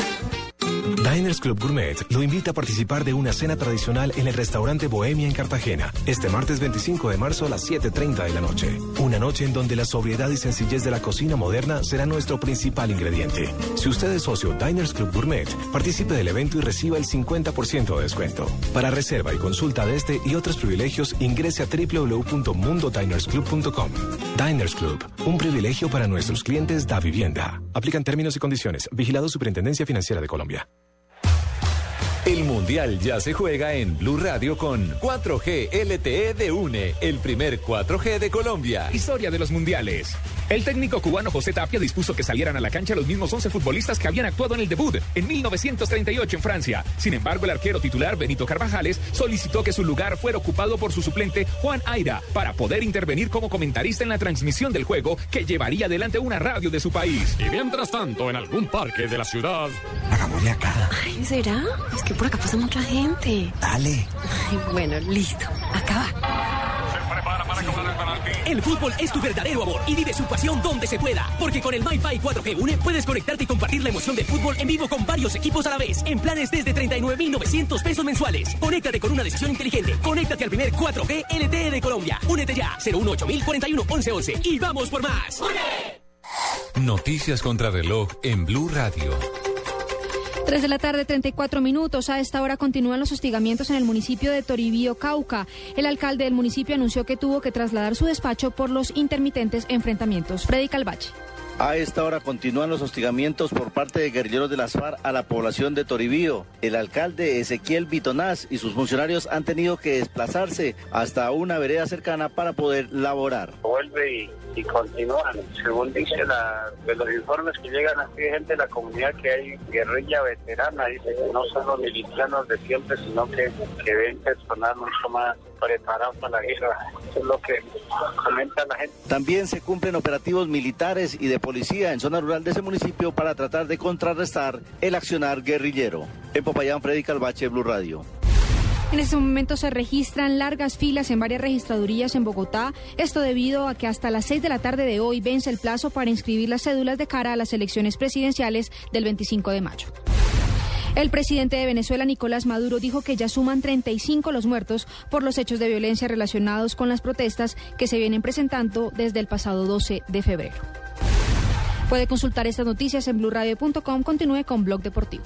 Diners Club Gourmet lo invita a participar de una cena tradicional en el restaurante Bohemia en Cartagena, este martes 25 de marzo a las 7.30 de la noche. Una noche en donde la sobriedad y sencillez de la cocina moderna será nuestro principal ingrediente. Si usted es socio Diners Club Gourmet, participe del evento y reciba el 50% de descuento. Para reserva y consulta de este y otros privilegios, ingrese a www.mundodinersclub.com. Diners Club, un privilegio para nuestros clientes da vivienda. Aplican términos y condiciones. Vigilado Superintendencia Financiera de Colombia. El Mundial ya se juega en Blue Radio con 4G LTE de UNE, el primer 4G de Colombia. Historia de los mundiales. El técnico cubano José Tapia dispuso que salieran a la cancha los mismos 11 futbolistas que habían actuado en el debut en 1938 en Francia. Sin embargo, el arquero titular Benito Carvajales solicitó que su lugar fuera ocupado por su suplente Juan Aira para poder intervenir como comentarista en la transmisión del juego que llevaría adelante una radio de su país. Y mientras tanto, en algún parque de la ciudad. Hagámosle acá. Ay, ¿será? Es que por acá pasa mucha gente. Dale. Ay, bueno, listo. Acá va. El fútbol es tu verdadero amor y vive su pasión donde se pueda. Porque con el MyFi 4G Une puedes conectarte y compartir la emoción del fútbol en vivo con varios equipos a la vez. En planes desde 39,900 pesos mensuales. Conéctate con una decisión inteligente. Conéctate al primer 4G LTE de Colombia. Únete ya. 018 41 1111 y vamos por más. Noticias contra reloj en Blue Radio. 3 de la tarde, 34 minutos. A esta hora continúan los hostigamientos en el municipio de Toribío, Cauca. El alcalde del municipio anunció que tuvo que trasladar su despacho por los intermitentes enfrentamientos. Freddy Calvache. A esta hora continúan los hostigamientos por parte de guerrilleros de las FARC a la población de Toribío. El alcalde Ezequiel Bitonás y sus funcionarios han tenido que desplazarse hasta una vereda cercana para poder laborar. vuelve y, y continúan. Según dice la, de los informes que llegan aquí gente de la comunidad que hay guerrilla veterana, dice que no son los milicianos de siempre, sino que, que ven personal mucho más preparado para la guerra. Eso es lo que comenta la gente. También se cumplen operativos militares y de policía en zona rural de ese municipio para tratar de contrarrestar el accionar guerrillero. En Popayán, Freddy Calvache, Blue Radio. En este momento se registran largas filas en varias registradurías en Bogotá, esto debido a que hasta las 6 de la tarde de hoy vence el plazo para inscribir las cédulas de cara a las elecciones presidenciales del 25 de mayo. El presidente de Venezuela, Nicolás Maduro, dijo que ya suman 35 los muertos por los hechos de violencia relacionados con las protestas que se vienen presentando desde el pasado 12 de febrero. Puede consultar estas noticias en blurradio.com. Continúe con Blog Deportivo.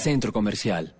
Centro Comercial.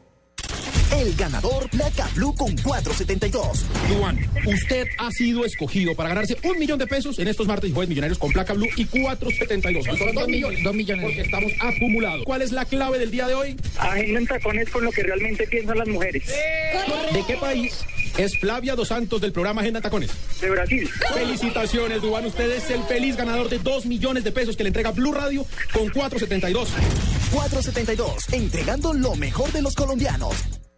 El ganador Placa Blue con 472. Duan, usted ha sido escogido para ganarse un millón de pesos en estos martes y jueves millonarios con placa blue y 472. No solo dos millones, dos millones. Porque estamos acumulados. ¿Cuál es la clave del día de hoy? Agenda en tacones con lo que realmente piensan las mujeres. ¿De qué país es Flavia Dos Santos del programa Agenda en Tacones? De Brasil. Felicitaciones, Duan. Usted es el feliz ganador de dos millones de pesos que le entrega Blue Radio con 472. 472, entregando lo mejor de los colombianos.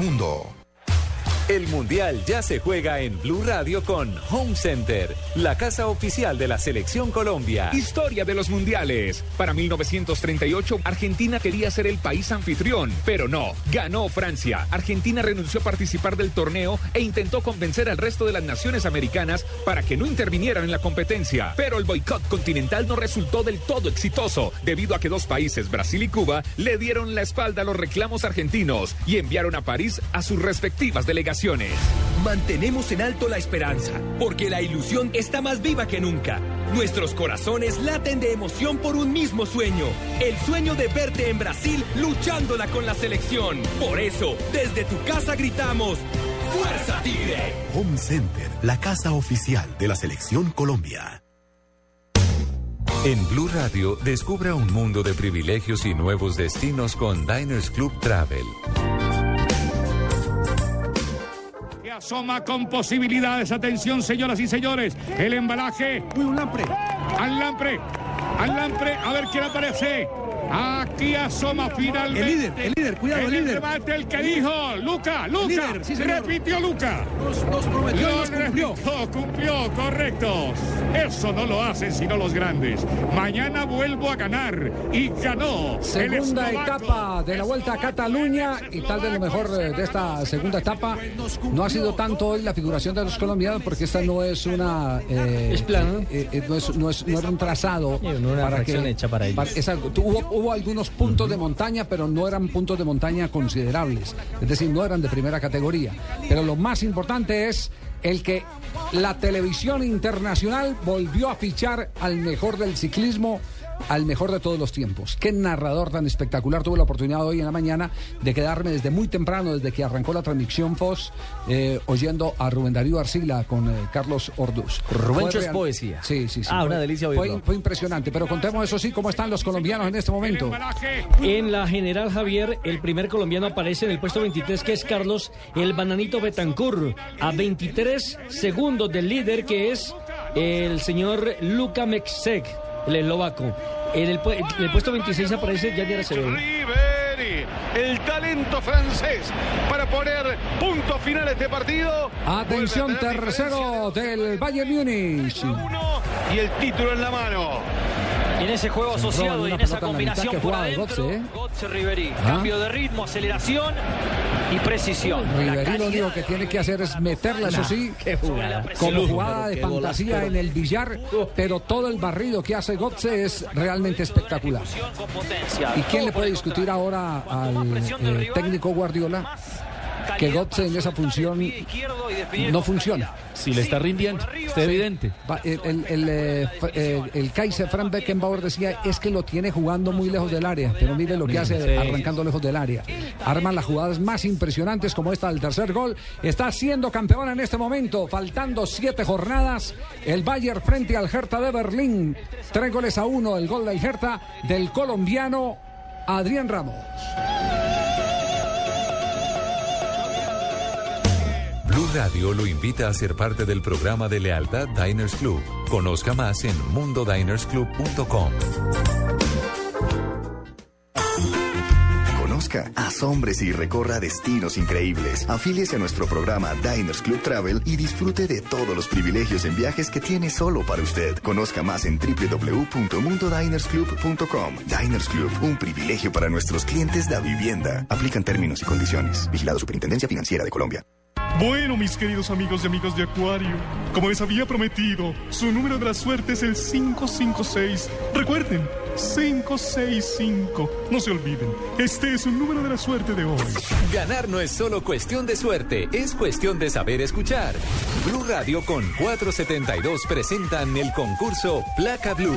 mundo. El Mundial ya se juega en Blue Radio con Home Center, la casa oficial de la Selección Colombia. Historia de los mundiales. Para 1938, Argentina quería ser el país anfitrión, pero no. Ganó Francia. Argentina renunció a participar del torneo e intentó convencer al resto de las naciones americanas para que no intervinieran en la competencia. Pero el boicot continental no resultó del todo exitoso, debido a que dos países, Brasil y Cuba, le dieron la espalda a los reclamos argentinos y enviaron a París a sus respectivas delegaciones. Mantenemos en alto la esperanza, porque la ilusión está más viva que nunca. Nuestros corazones laten de emoción por un mismo sueño, el sueño de verte en Brasil luchándola con la selección. Por eso, desde tu casa gritamos, ¡Fuerza Tigre! Home Center, la casa oficial de la Selección Colombia. En Blue Radio, descubra un mundo de privilegios y nuevos destinos con Diners Club Travel. Asoma con posibilidades. Atención, señoras y señores. El embalaje. Uy, un lampre. Al lampre. Al lampre. A ver quién aparece. Aquí asoma finalmente. El líder, el líder, cuidado, el líder. el que dijo. Luca, Luca. líder, sí, señor. repitió Luca. Nos prometió y Lo nos cumplió. repitió, cumplió, correcto. Eso no lo hacen sino los grandes. Mañana vuelvo a ganar. Y ganó. Segunda etapa de la Vuelta a Cataluña y tal vez lo mejor de esta segunda etapa no ha sido tanto hoy la figuración de los colombianos porque esta no es una eh, Es plana. eh, eh, no, es, no, es- no era un trazado Sí, no era una reacción hecha para ellos. exacto. hubo, hubo algunos puntos de montaña pero no eran puntos de montaña considerables. Es decir no eran de primera categoría. Pero lo más importante es el que la televisión internacional volvió a fichar al mejor del ciclismo al mejor de todos los tiempos. Qué narrador tan espectacular. Tuve la oportunidad hoy en la mañana de quedarme desde muy temprano, desde que arrancó la transmisión Fox, eh, oyendo a Rubén Darío Arcila con eh, Carlos Orduz. Rubencho Fue es real- poesía. Sí, sí, sí. Ah, Fue- una delicia Fue, oírlo. fue impresionante. Pero contemos eso sí, cómo están los colombianos en este momento. En la general Javier, el primer colombiano aparece en el puesto 23, que es Carlos el Bananito Betancur, a 23 segundos del líder, que es el señor Luka Mexek, el eslovaco. En el, pu- en el puesto 26 aparece Yadier Acevedo. El talento francés para poner punto final a este partido. Atención, tercero del Bayern Múnich. Y el título en la mano. Y en ese juego Se asociado y en esa combinación por adentro, Götze, ¿eh? Götze Ribery. Ah. Cambio de ritmo, aceleración y precisión. La Ribery lo único que tiene que hacer es meterla, eso sí, jugada. como jugada de fantasía en el billar, pero todo el barrido que hace Götze es realmente espectacular. ¿Y quién le puede discutir ahora al eh, técnico Guardiola que Götze en esa función no funciona? Si le está rindiendo, está evidente. El, el, el, eh, eh, el Kaiser Frank Beckenbauer decía es que lo tiene jugando muy lejos del área, pero mire lo que hace arrancando lejos del área. Arman las jugadas más impresionantes como esta del tercer gol. Está siendo campeón en este momento, faltando siete jornadas. El Bayern frente al Hertha de Berlín. Tres goles a uno, el gol del Hertha del colombiano Adrián Ramos. Blue Radio lo invita a ser parte del programa de lealtad Diners Club. Conozca más en mundodinersclub.com. Conozca, asómbrese y recorra destinos increíbles. Afíliese a nuestro programa Diners Club Travel y disfrute de todos los privilegios en viajes que tiene solo para usted. Conozca más en www.mundodinersclub.com. Diners Club, un privilegio para nuestros clientes de vivienda. Aplican términos y condiciones. Vigilado Superintendencia Financiera de Colombia. Bueno, mis queridos amigos y amigas de Acuario, como les había prometido, su número de la suerte es el 556. Recuerden, 565. No se olviden, este es un número de la suerte de hoy. Ganar no es solo cuestión de suerte, es cuestión de saber escuchar. Blue Radio con 472 presentan el concurso Placa Blue.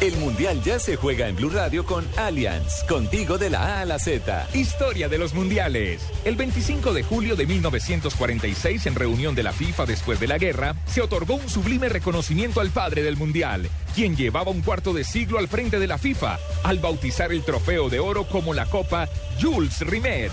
El Mundial ya se juega en Blue Radio con Allianz, contigo de la A a la Z. Historia de los mundiales. El 25 de julio de 1946, en reunión de la FIFA después de la guerra, se otorgó un sublime reconocimiento al padre del mundial, quien llevaba un cuarto de siglo al frente de la FIFA, al bautizar el trofeo de oro como la Copa Jules Rimet.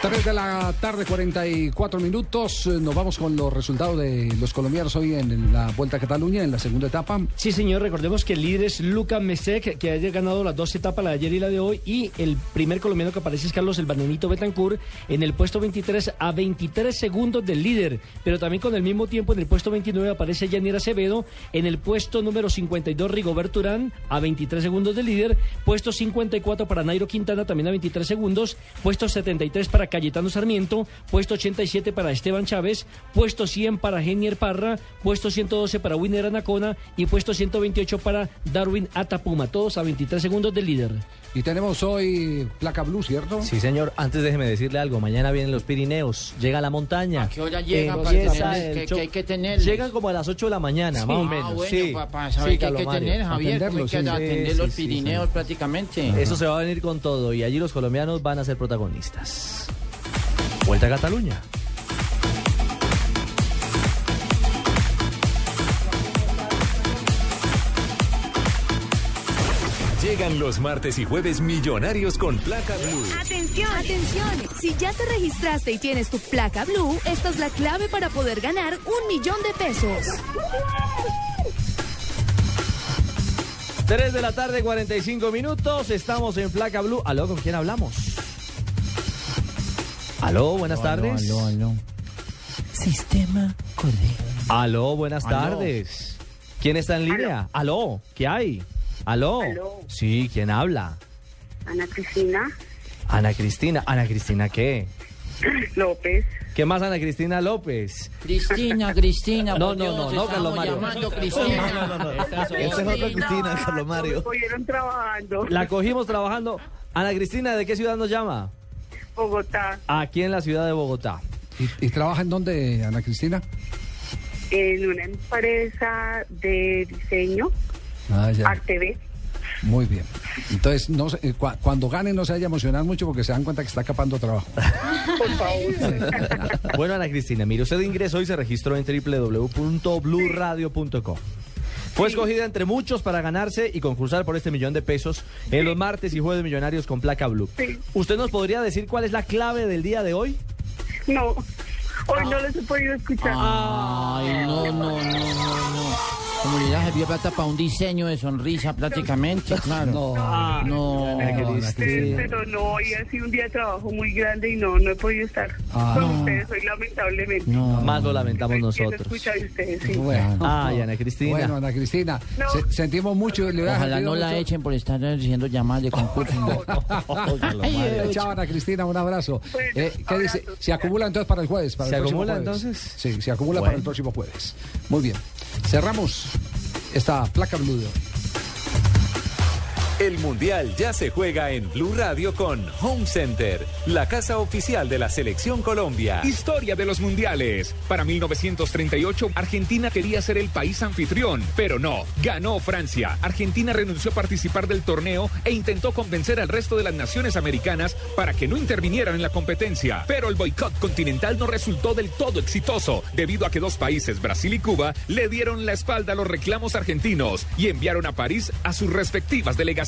3 de la tarde, 44 minutos. Eh, Nos vamos con los resultados de los colombianos hoy en la Vuelta a Cataluña, en la segunda etapa. Sí, señor, recordemos que el líder es Luca Mesec, que haya ganado las dos etapas, la de ayer y la de hoy, y el primer colombiano que aparece es Carlos el Bananito Betancourt en el puesto 23 a 23 segundos del líder, pero también con el mismo tiempo en el puesto 29 aparece Yanir Acevedo, en el puesto número 52 Rigobert Urán a 23 segundos del líder, puesto 54 para Nairo Quintana también a 23 segundos, puesto 73 para Cayetano Sarmiento, puesto 87 para Esteban Chávez, puesto 100 para Genier Parra, puesto 112 para Winner Anacona y puesto 128 para Darwin Atapuma, todos a 23 segundos del líder. Y tenemos hoy placa blue, ¿cierto? Sí, señor. Antes déjeme decirle algo. Mañana vienen los Pirineos. Llega la montaña. ¿A qué hora Para el que- que hay que tenerlos. Llegan como a las 8 de la mañana, Sí. más o Ah, menos. bueno, sí. pa- para saber Sí, qué hay que tener, Javier, hay que Sí, atender sí, los sí, Pirineos prácticamente. Eso se va a venir con todo y allí los colombianos van a ser protagonistas. Vuelta a Cataluña. Llegan los martes y jueves millonarios con placa blue. Atención, atención. Si ya te registraste y tienes tu placa blue, esta es la clave para poder ganar un millón de pesos. 3 de la tarde, 45 minutos. Estamos en Placa Blue. Aló, ¿con quién hablamos? Aló, buenas Aló, tardes. aló, aló. Sistema Aló, buenas Aló. tardes. ¿Quién está en línea? Aló, ¿qué hay? Aló. Aló. Sí, ¿quién habla? Ana Cristina Ana Cristina. ¿Ana Cristina qué? López. ¿Qué más, Ana Cristina López? Cristina, Cristina. No, no, no, no, Carlos Mario. llamando Cristina. No, no, no, no. Esta Esa es otra Cristina, Carlos Mario. Cogieron trabajando. La cogimos trabajando. Ana Cristina, ¿de qué ciudad nos llama? Bogotá, Aquí en la ciudad de Bogotá. ¿Y, y trabaja en dónde, Ana Cristina? en una empresa de diseño, Ah, ya. ArtV. Muy bien. Entonces, no eh, cua- cuando gane no se vaya a emocionar mucho porque se dan cuenta que está capando trabajo. Por favor. Bueno, Ana Cristina, mire, usted ingresó y se registró en www.bluradio.com. Fue escogida entre muchos para ganarse y concursar por este millón de pesos en los martes y jueves millonarios con placa blue. ¿Usted nos podría decir cuál es la clave del día de hoy? No, hoy no los he podido escuchar. Ay, no, no, no, no, no. Como le da servió plata para un diseño de sonrisa prácticamente, claro. No, no. Ustedes, pero no, hoy ha sido un día de trabajo muy grande y no, no he podido estar Ah. con No. ustedes hoy lamentablemente. Más lo lamentamos Quiero nosotros. escuchar de ustedes, sí. Bueno. Ay, Ana Cristina. Bueno, Ana Cristina, se- sentimos mucho. Le Ojalá no la mucho- echen por estar haciendo llamadas de concurso. Chao, Ana Cristina, un abrazo. Eh, ¿Qué dice? Se acumula entonces para el jueves. Para ¿Se el próximo acumula, jueves. entonces? Sí, se acumula Bueno. para el próximo jueves. Muy bien. Cerramos esta placa blue. El Mundial ya se juega en Blue Radio con Home Center, la casa oficial de la Selección Colombia. Historia de los mundiales. Para 1938, Argentina quería ser el país anfitrión, pero no. Ganó Francia. Argentina renunció a participar del torneo e intentó convencer al resto de las naciones americanas para que no intervinieran en la competencia. Pero el boicot continental no resultó del todo exitoso, debido a que dos países, Brasil y Cuba, le dieron la espalda a los reclamos argentinos y enviaron a París a sus respectivas delegaciones.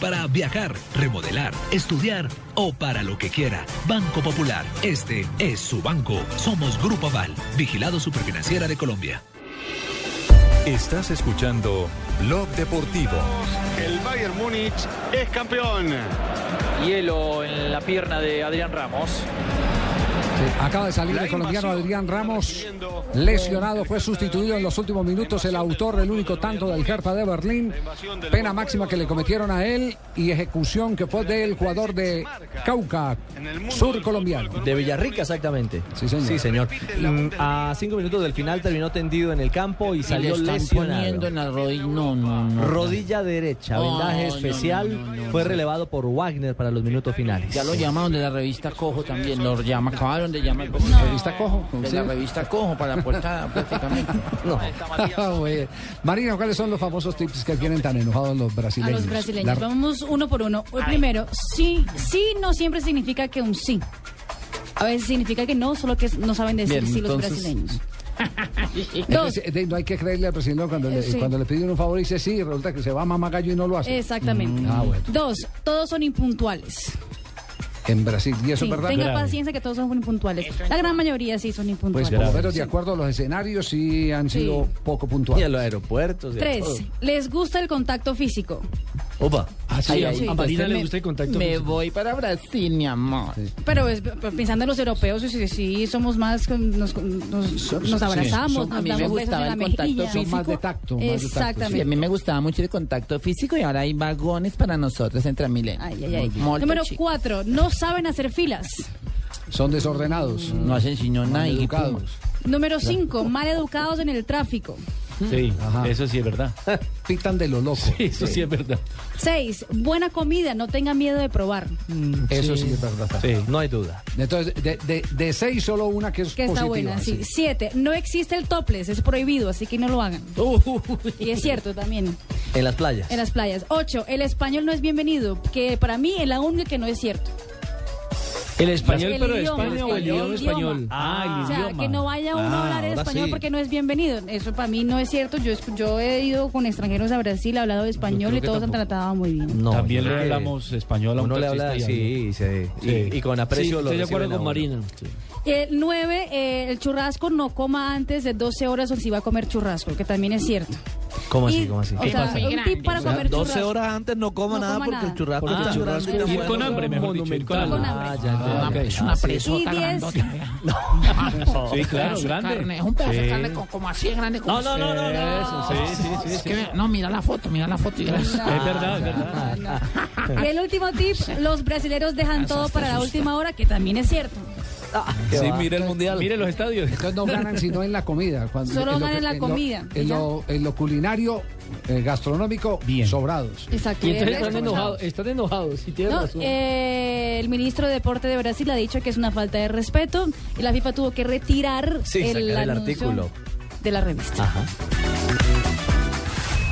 para viajar, remodelar, estudiar o para lo que quiera. Banco Popular, este es su banco. Somos Grupo Aval, vigilado superfinanciera de Colombia. Estás escuchando Blog Deportivo. El Bayern Múnich es campeón. Hielo en la pierna de Adrián Ramos. Acaba de salir el colombiano Adrián Ramos, lesionado, fue sustituido en los últimos minutos el autor del único tanto del Hertha de Berlín. Pena máxima que le cometieron a él y ejecución que fue del jugador de Cauca, sur colombiano. De Villarrica, exactamente. Sí, señor. Sí, señor. Mm, A cinco minutos del final terminó tendido en el campo y salió le están lesionado. en la rodilla. No, no, no. Rodilla derecha, vendaje especial. no, no, no, fue relevado por Wagner para los minutos finales. Ya lo llamaron de la revista Cojo también. Lo llama, acabaron de llamar. ¿Revista Cojo? De Sí. la revista Cojo para la portada prácticamente. No. Bien. Marina, ¿cuáles son los famosos tips que tienen tan enojados los A brasileños? los brasileños. La- Vamos uno por uno. El primero, sí, sí no siempre significa que un sí. A veces significa que no, solo que no saben decir Bien, sí los entonces- brasileños. Es Dos. que se- no hay que creerle al presidente cuando, le, sí. cuando le piden un favor y dice sí, resulta que se va a mamagallo y no lo hace. Exactamente. Mm, Ah, bueno. Dos, todos son impuntuales. En Brasil, ¿y eso Sí, es verdad? tenga paciencia que todos son impuntuales. La gran mayoría sí son Pues impuntuales. por lo menos de acuerdo a los escenarios sí han Sí. sido poco puntuales. Y a los aeropuertos. y a Tres, todo. les gusta el contacto físico. Opa. sí, Ay, sí. a Marina le gusta el contacto Me voy para Brasil, mi amor. Pero es- pensando en los europeos, sí, sí somos más, nos, nos, nos abrazamos, a nos mí me damos besos en gustaba la el contacto mejilla. físico. Son más de tacto, más de tacto, Exactamente. Sí, a mí me gustaba mucho el contacto físico y ahora hay vagones para nosotros en Transmilenio. Ay, ay, ay. Molto Número chic. cuatro, no saben hacer filas. Son desordenados. No hacen sino nada. Número cinco, mal educados en el tráfico. Sí, Ajá. eso sí es verdad. Pitan de lo loco. Sí, eso sí es verdad. Seis, buena comida, no tenga miedo de probar. Eso sí, es verdad. Sí, no hay duda. Entonces, de, de, de seis, solo una que es Que está positiva. buena, sí. Siete, no existe el topless, es prohibido, así que no lo hagan. Y es cierto también, En las playas. en las playas. Ocho, el español no es bienvenido, que para mí es la única que no es cierto. ¿El español, El pero de idioma, España o el idioma español? Ah, el o sea, idioma. que no vaya uno a Ah, hablar español sí. porque no es bienvenido. Eso para mí no es cierto. Yo, yo he ido con extranjeros a Brasil, he hablado español y todos han tampoco. tratado muy bien. No, También le hablamos español a un Uno le habla, sí, sí, y, Sí. y con aprecio Sí, lo estoy de acuerdo con. Marina. El 9, eh, el churrasco no coma antes de 12 horas o si va a comer churrasco, que también es cierto. ¿Cómo Y, así? ¿Cómo así? O sea, un tip para comer 12 churrasco. horas antes no coma No nada coma porque nada. el churrasco Porque está churrasco grande. ir con hambre, mejor dicho, ir con hambre. Con hambre. Ah, ya, ya, ok. Es una Y presota 10, grandota. Sí, claro, de grande. carne, Es un pedazo Sí. de carne co- como así de grande. como No, no, no, no, no. Eso, Sí, sí, sí, Es sí. que, no, mira la foto, mira la foto y verás. Es verdad, es verdad. Y el último tip, los brasileros dejan todo para la última hora, que también es cierto. Sí, mira el mundial. Mire los estadios. Entonces no ganan sino en la comida. Cuando- Solo lo ganan en la comida, En lo, en lo culinario, eh, gastronómico, sobrados. Exacto. Y entonces están enojados, están enojados, si tienes No, razón. eh, el ministro de Deporte de Brasil ha dicho que es una falta de respeto y la FIFA tuvo que retirar Sí, el, sacar el anuncio artículo. de la revista. Ajá.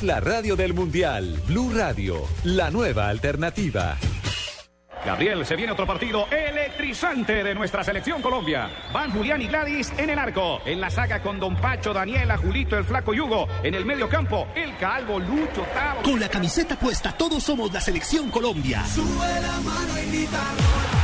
la radio del mundial. Blue Radio, la nueva alternativa. Gabriel, se viene otro partido electrizante de nuestra selección Colombia. Van Julián y Gladys en el arco. En la saga con Don Pacho, Daniela, Julito, el Flaco Yugo. En el medio campo, el Calvo, Lucho, Tavo. Con la camiseta puesta, todos somos la selección Colombia.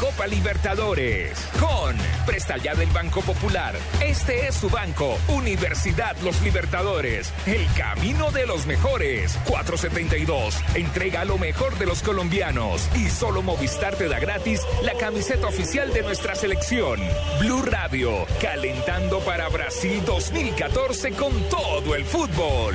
Copa Libertadores con Presta Ya del Banco Popular. Este es su banco, Universidad Los Libertadores. El camino de los mejores. 472. Entrega lo mejor de los colombianos. Y solo Movistar te da gratis la camiseta oficial de nuestra selección. Blue Radio, calentando para Brasil 2014 con todo el fútbol.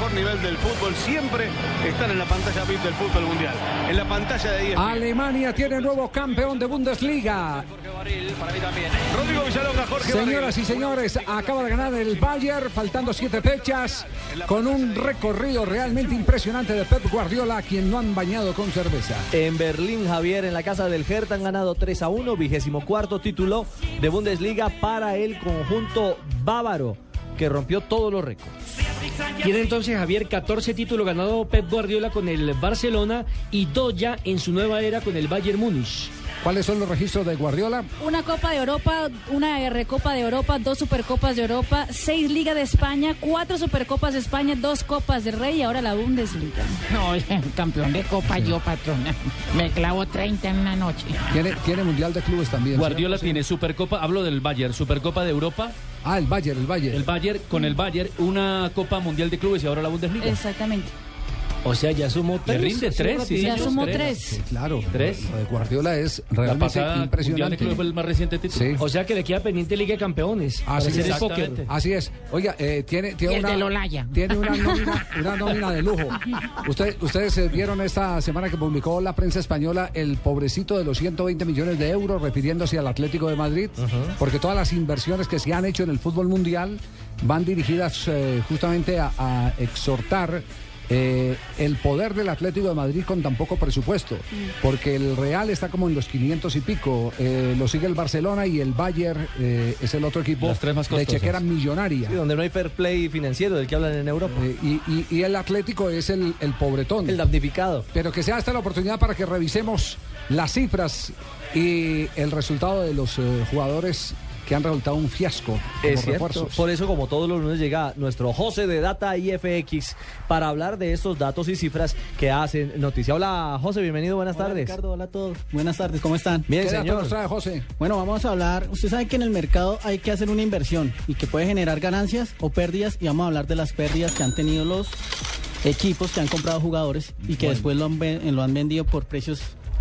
Mejor nivel del fútbol siempre están en la pantalla VIP del fútbol mundial. En la pantalla de 10. Alemania tiene nuevo campeón de Bundesliga. Rodrigo Villalonga, Jorge Señoras y señores, acaba de ganar el Bayern, faltando siete fechas, con un recorrido realmente impresionante de Pep Guardiola, a quien no han bañado con cerveza. En Berlín, Javier, en la casa del Hertha han ganado 3 a 1, vigésimo cuarto título de Bundesliga para el conjunto bávaro, que rompió todos los récords. Tiene entonces Javier 14 títulos ganados Pep Guardiola con el Barcelona y dos ya en su nueva era con el Bayern Múnich. ¿Cuáles son los registros de Guardiola? Una Copa de Europa, una Recopa de Europa, dos Supercopas de Europa, seis Liga de España, cuatro Supercopas de España, dos Copas de Rey y ahora la Bundesliga. No, campeón de Copa yo, patrona. Me clavo 30 en una noche. Tiene, tiene Mundial de Clubes también. Guardiola tiene Supercopa, hablo del Bayern, Supercopa de Europa. Ah, el Bayern, el Bayern. El Bayern, con el Bayern, una Copa Mundial de Clubes y ahora la Bundesliga. Exactamente. O sea, ya sumó Le tres. rinde así tres, sí, Ya sumó tres. tres. Sí, claro. Tres. Lo de Guardiola es La realmente de impresionante. Clubes fue el más reciente título. Sí. O sea que le queda pendiente Liga de Campeones. Así es. el. Así es. Oiga, eh, tiene, tiene el una, tiene una nómina, una nómina de lujo. Usted- ustedes eh, vieron esta semana que publicó la prensa española el pobrecito de los 120 millones de euros refiriéndose al Atlético de Madrid, porque todas las inversiones que se han hecho en el fútbol mundial van dirigidas eh, justamente a, a exhortar eh, el poder del Atlético de Madrid con tan poco presupuesto, porque el Real está como en los 500 y pico, eh, lo sigue el Barcelona y el Bayern eh, es el otro equipo Las tres más de chequera millonaria. Sí, donde no hay fair play financiero del que hablan en Europa. Eh, y, y- y el Atlético es el, el pobretón. El damnificado. Pero que sea esta la oportunidad para que revisemos las cifras y el resultado de los eh, jugadores que han resultado un fiasco como Es cierto. refuerzos. Por eso, como todos los lunes, llega nuestro José de Data IFX para hablar de estos datos y cifras que hacen noticia. Hola, José, bienvenido, buenas Hola, tardes. Ricardo, hola a todos. Buenas tardes, ¿cómo están? Bien, ¿Qué dato señor. nos trae José? Bueno, vamos a hablar. Usted sabe que en el mercado hay que hacer una inversión y que puede generar ganancias o pérdidas. Y vamos a hablar de las pérdidas que han tenido los equipos que han comprado jugadores y que después lo han, ven- lo han vendido por precios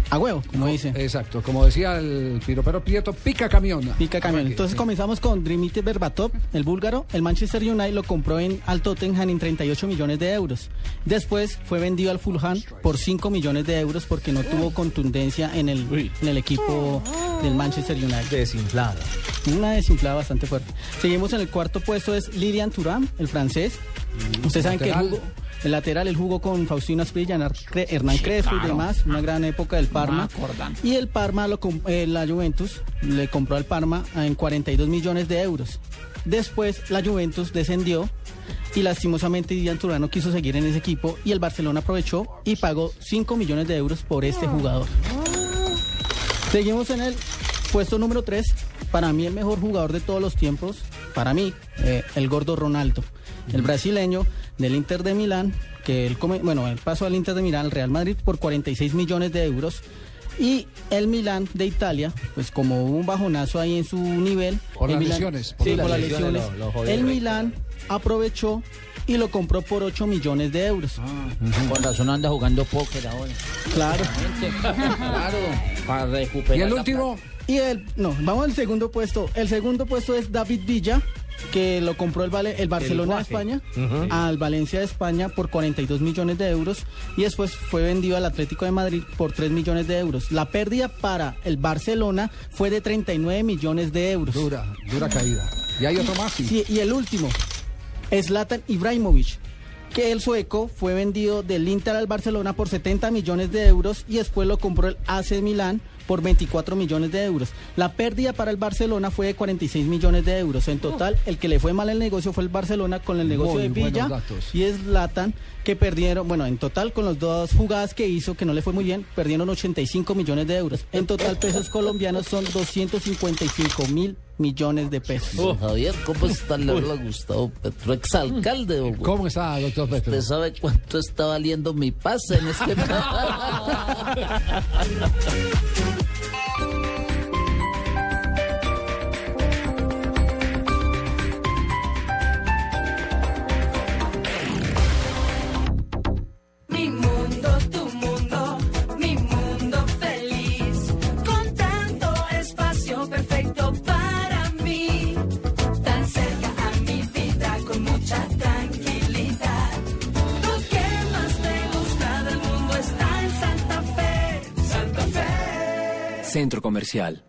a huevo, como dice. Exacto, como decía el piropero Prieto, pica camión. Pica camión. Entonces comenzamos con Dimitri Berbatov, el búlgaro. El Manchester United lo compró en, al Tottenham en 38 millones de euros. Después fue vendido al Fulham por 5 millones de euros porque no tuvo contundencia en el, en el equipo del Manchester United. Desinflada. Una desinflada bastante fuerte. Seguimos en el cuarto puesto es Lilian Thuram, el francés. Ustedes saben que jugó- el lateral, él jugó con Faustino Asprilla, Hernán Cre- Hernán Crespo y demás. Una gran época del Parma. Y el Parma, lo eh, la Juventus, le compró al Parma en 42 millones de euros. Después la Juventus descendió y lastimosamente Lilian Thuram no quiso seguir en ese equipo y el Barcelona aprovechó y pagó 5 millones de euros por este jugador. Seguimos en el puesto número 3. Para mí el mejor jugador de todos los tiempos, para mí, eh, el gordo Ronaldo, el brasileño del Inter de Milán, que él come- bueno, él pasó al Inter de Milán, al Real Madrid por 46 millones de euros. Y el Milán de Italia, pues como hubo un bajonazo ahí en su nivel. Por las Milán- lesiones, por sí, las por las lesiones lo- lo el Milán aprovechó y lo compró por 8 millones de euros. Con razón anda jugando póker ahora. Claro. claro, para recuperar. ¿Y el último? Y el, no, vamos al segundo puesto. El segundo puesto es David Villa, que lo compró el, Vale- el Barcelona de. España al Valencia de España por 42 millones de euros y después fue vendido al Atlético de Madrid por 3 millones de euros. La pérdida para el Barcelona fue de 39 millones de euros. Dura, dura caída. Y hay otro más. sí. Sí, y el último, Zlatan Ibrahimovic, que el sueco fue vendido del Inter al Barcelona por 70 millones de euros y después lo compró el AC Milán por 24 millones de euros. La pérdida para el Barcelona fue de 46 millones de euros. En total, el que le fue mal el negocio fue el Barcelona con el negocio Muy de Villa y Zlatan que perdieron, bueno, en total con las dos jugadas que hizo, que no le fue muy bien, perdieron 85 millones de euros. En total, pesos colombianos son 255 mil millones de pesos. Oh, Javier, ¿cómo está? Le habla Gustavo Petro, exalcalde de Bogotá. ¿Cómo está, doctor Petro? ¿Usted sabe cuánto está valiendo mi pase en este Mi Centro Comercial.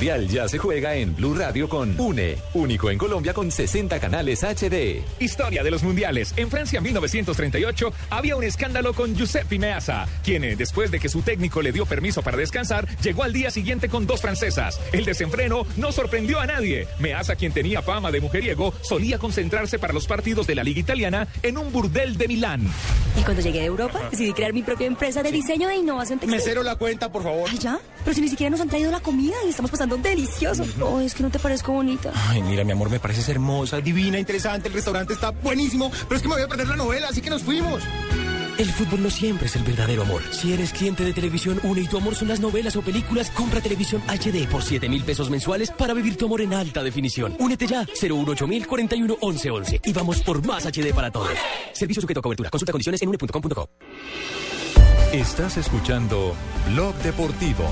Mundial ya se juega en Blue Radio con UNE, único en Colombia con 60 canales HD. Historia de los mundiales. En Francia 1938 había un escándalo con Giuseppe Meazza, quien eh, después de que su técnico le dio permiso para descansar, llegó al día siguiente con dos francesas. El desenfreno no sorprendió a nadie. Meazza, quien tenía fama de mujeriego, solía concentrarse para los partidos de la Liga Italiana en un burdel de Milán. Y cuando llegué a Europa, decidí crear mi propia empresa de diseño e innovación textil. Mesero la cuenta, por favor. Ay, ¿Ya? Pero si ni siquiera nos han traído la comida y estamos pasando delicioso. Oh, es que no te parezco bonita. Ay, mira, mi amor, me pareces hermosa, divina, interesante. El restaurante está buenísimo, pero es que me voy a perder la novela, así que nos fuimos. El fútbol no siempre es el verdadero amor. Si eres cliente de Televisión Une y tu amor son las novelas o películas, compra televisión HD por 7 mil pesos mensuales para vivir tu amor en alta definición. Únete ya, 018 mil 41 11 11. Y vamos por más HD para todos. Servicio sujeto a cobertura. Consulta condiciones en une.com.co. Estás escuchando Blog Deportivo.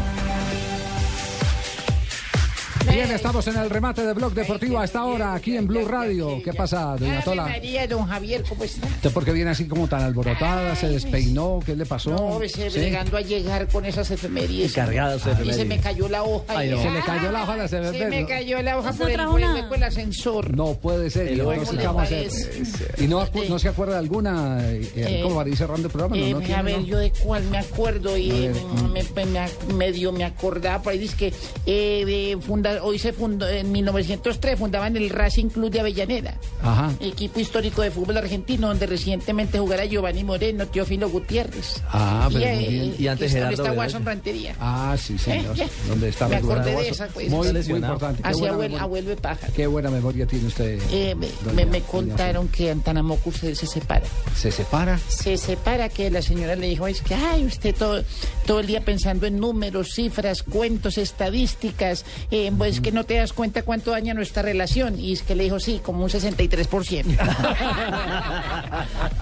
Bien, estamos en el remate de Blog Deportivo a esta hora, aquí en Blue Radio. ¿Qué pasa, doña Tola? María, don Javier, ¿cómo está? ¿Usted por qué viene así como tan alborotada? ¿Se despeinó? ¿Qué le pasó? No, se ¿Sí? llegando a llegar con esas efemérides. Y cargadas Y se me cayó la hoja. Ay, no. Se le cayó la hoja de las Se me cayó la hoja ¿No por el hueco del ascensor. No puede ser. ¿y ¿cómo entonces le qué vamos a no, se acuerda de alguna? eh, Eh, ¿Cómo va a ir cerrando el programa? No, Eh, no a ver, ¿no? yo de cuál me acuerdo y A ver, mm, me, me- me ac- medio me acordaba por ahí dice que eh, eh, funda- hoy se fundó en 1903 fundaban el Racing Club de Avellaneda Ajá. equipo histórico de fútbol argentino donde recientemente jugara Giovanni Moreno Teófilo Gutiérrez Ah, pero y, muy eh, bien. y antes donde está Watson Rantería Ah, sí, señor. Eh. ¿Dónde está Me acordé de Guaso? esa, pues. Muy, muy importante. Qué Así buena, abuelo, memoria, abuelo de pájaro. qué buena memoria tiene usted. Eh, me, doña- me- me doña contaron que Antanamoku se, se separa. ¿Se separa? Se separa que la señora le dijo, es que, ay, usted todo, todo el día pensando en números, cifras, cuentos, estadísticas, eh, pues que no te das cuenta cuánto daña nuestra relación. Y es que le dijo, sí, como un 63%.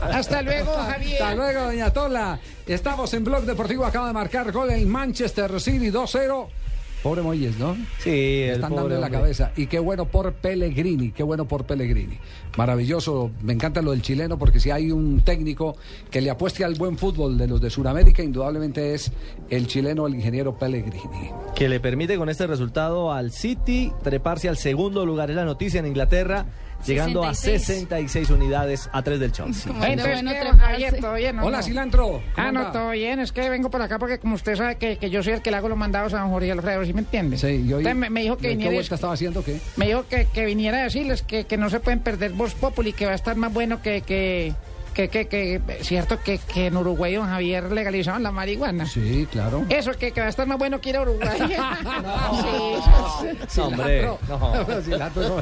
Hasta luego, Javier. Hasta luego, doña Tola. Estamos en Blog Deportivo. Acaba de marcar gol el Manchester City 2-0. Pobre Moyes, ¿no? Sí, Le están dando en la hombre. cabeza. Y qué bueno por Pellegrini, qué bueno por Pellegrini. Maravilloso. Me encanta lo del chileno porque si hay un técnico que le apueste al buen fútbol de los de Sudamérica, indudablemente es el chileno, el ingeniero Pellegrini. que le permite con este resultado al City treparse al segundo lugar. Es la noticia en Inglaterra, llegando a 66 unidades a 3 del Chelsea. Entonces, bueno ¿qué, treparse. Javier? ¿Todo bien? o Hola, cilantro. Ah, ¿Cómo no, todo bien. Es que vengo por acá porque, como usted sabe, que, que yo soy el que le hago los mandados a don Jorge Alfredo, ¿sí me entiende? Sí, y hoy- Entonces me, me dijo que ¿Qué viniera, vuelta estaba haciendo? ¿Qué? me dijo que, que viniera a decirles que, que no se pueden perder Voz Populi, que va a estar más bueno que, que, que, que, que, cierto que, que en Uruguay, don Javier, legalizaron la marihuana. Sí, claro. Eso, que, que va a estar más bueno que ir a Uruguay. Sí, No, hombre, no. Cilantro, no.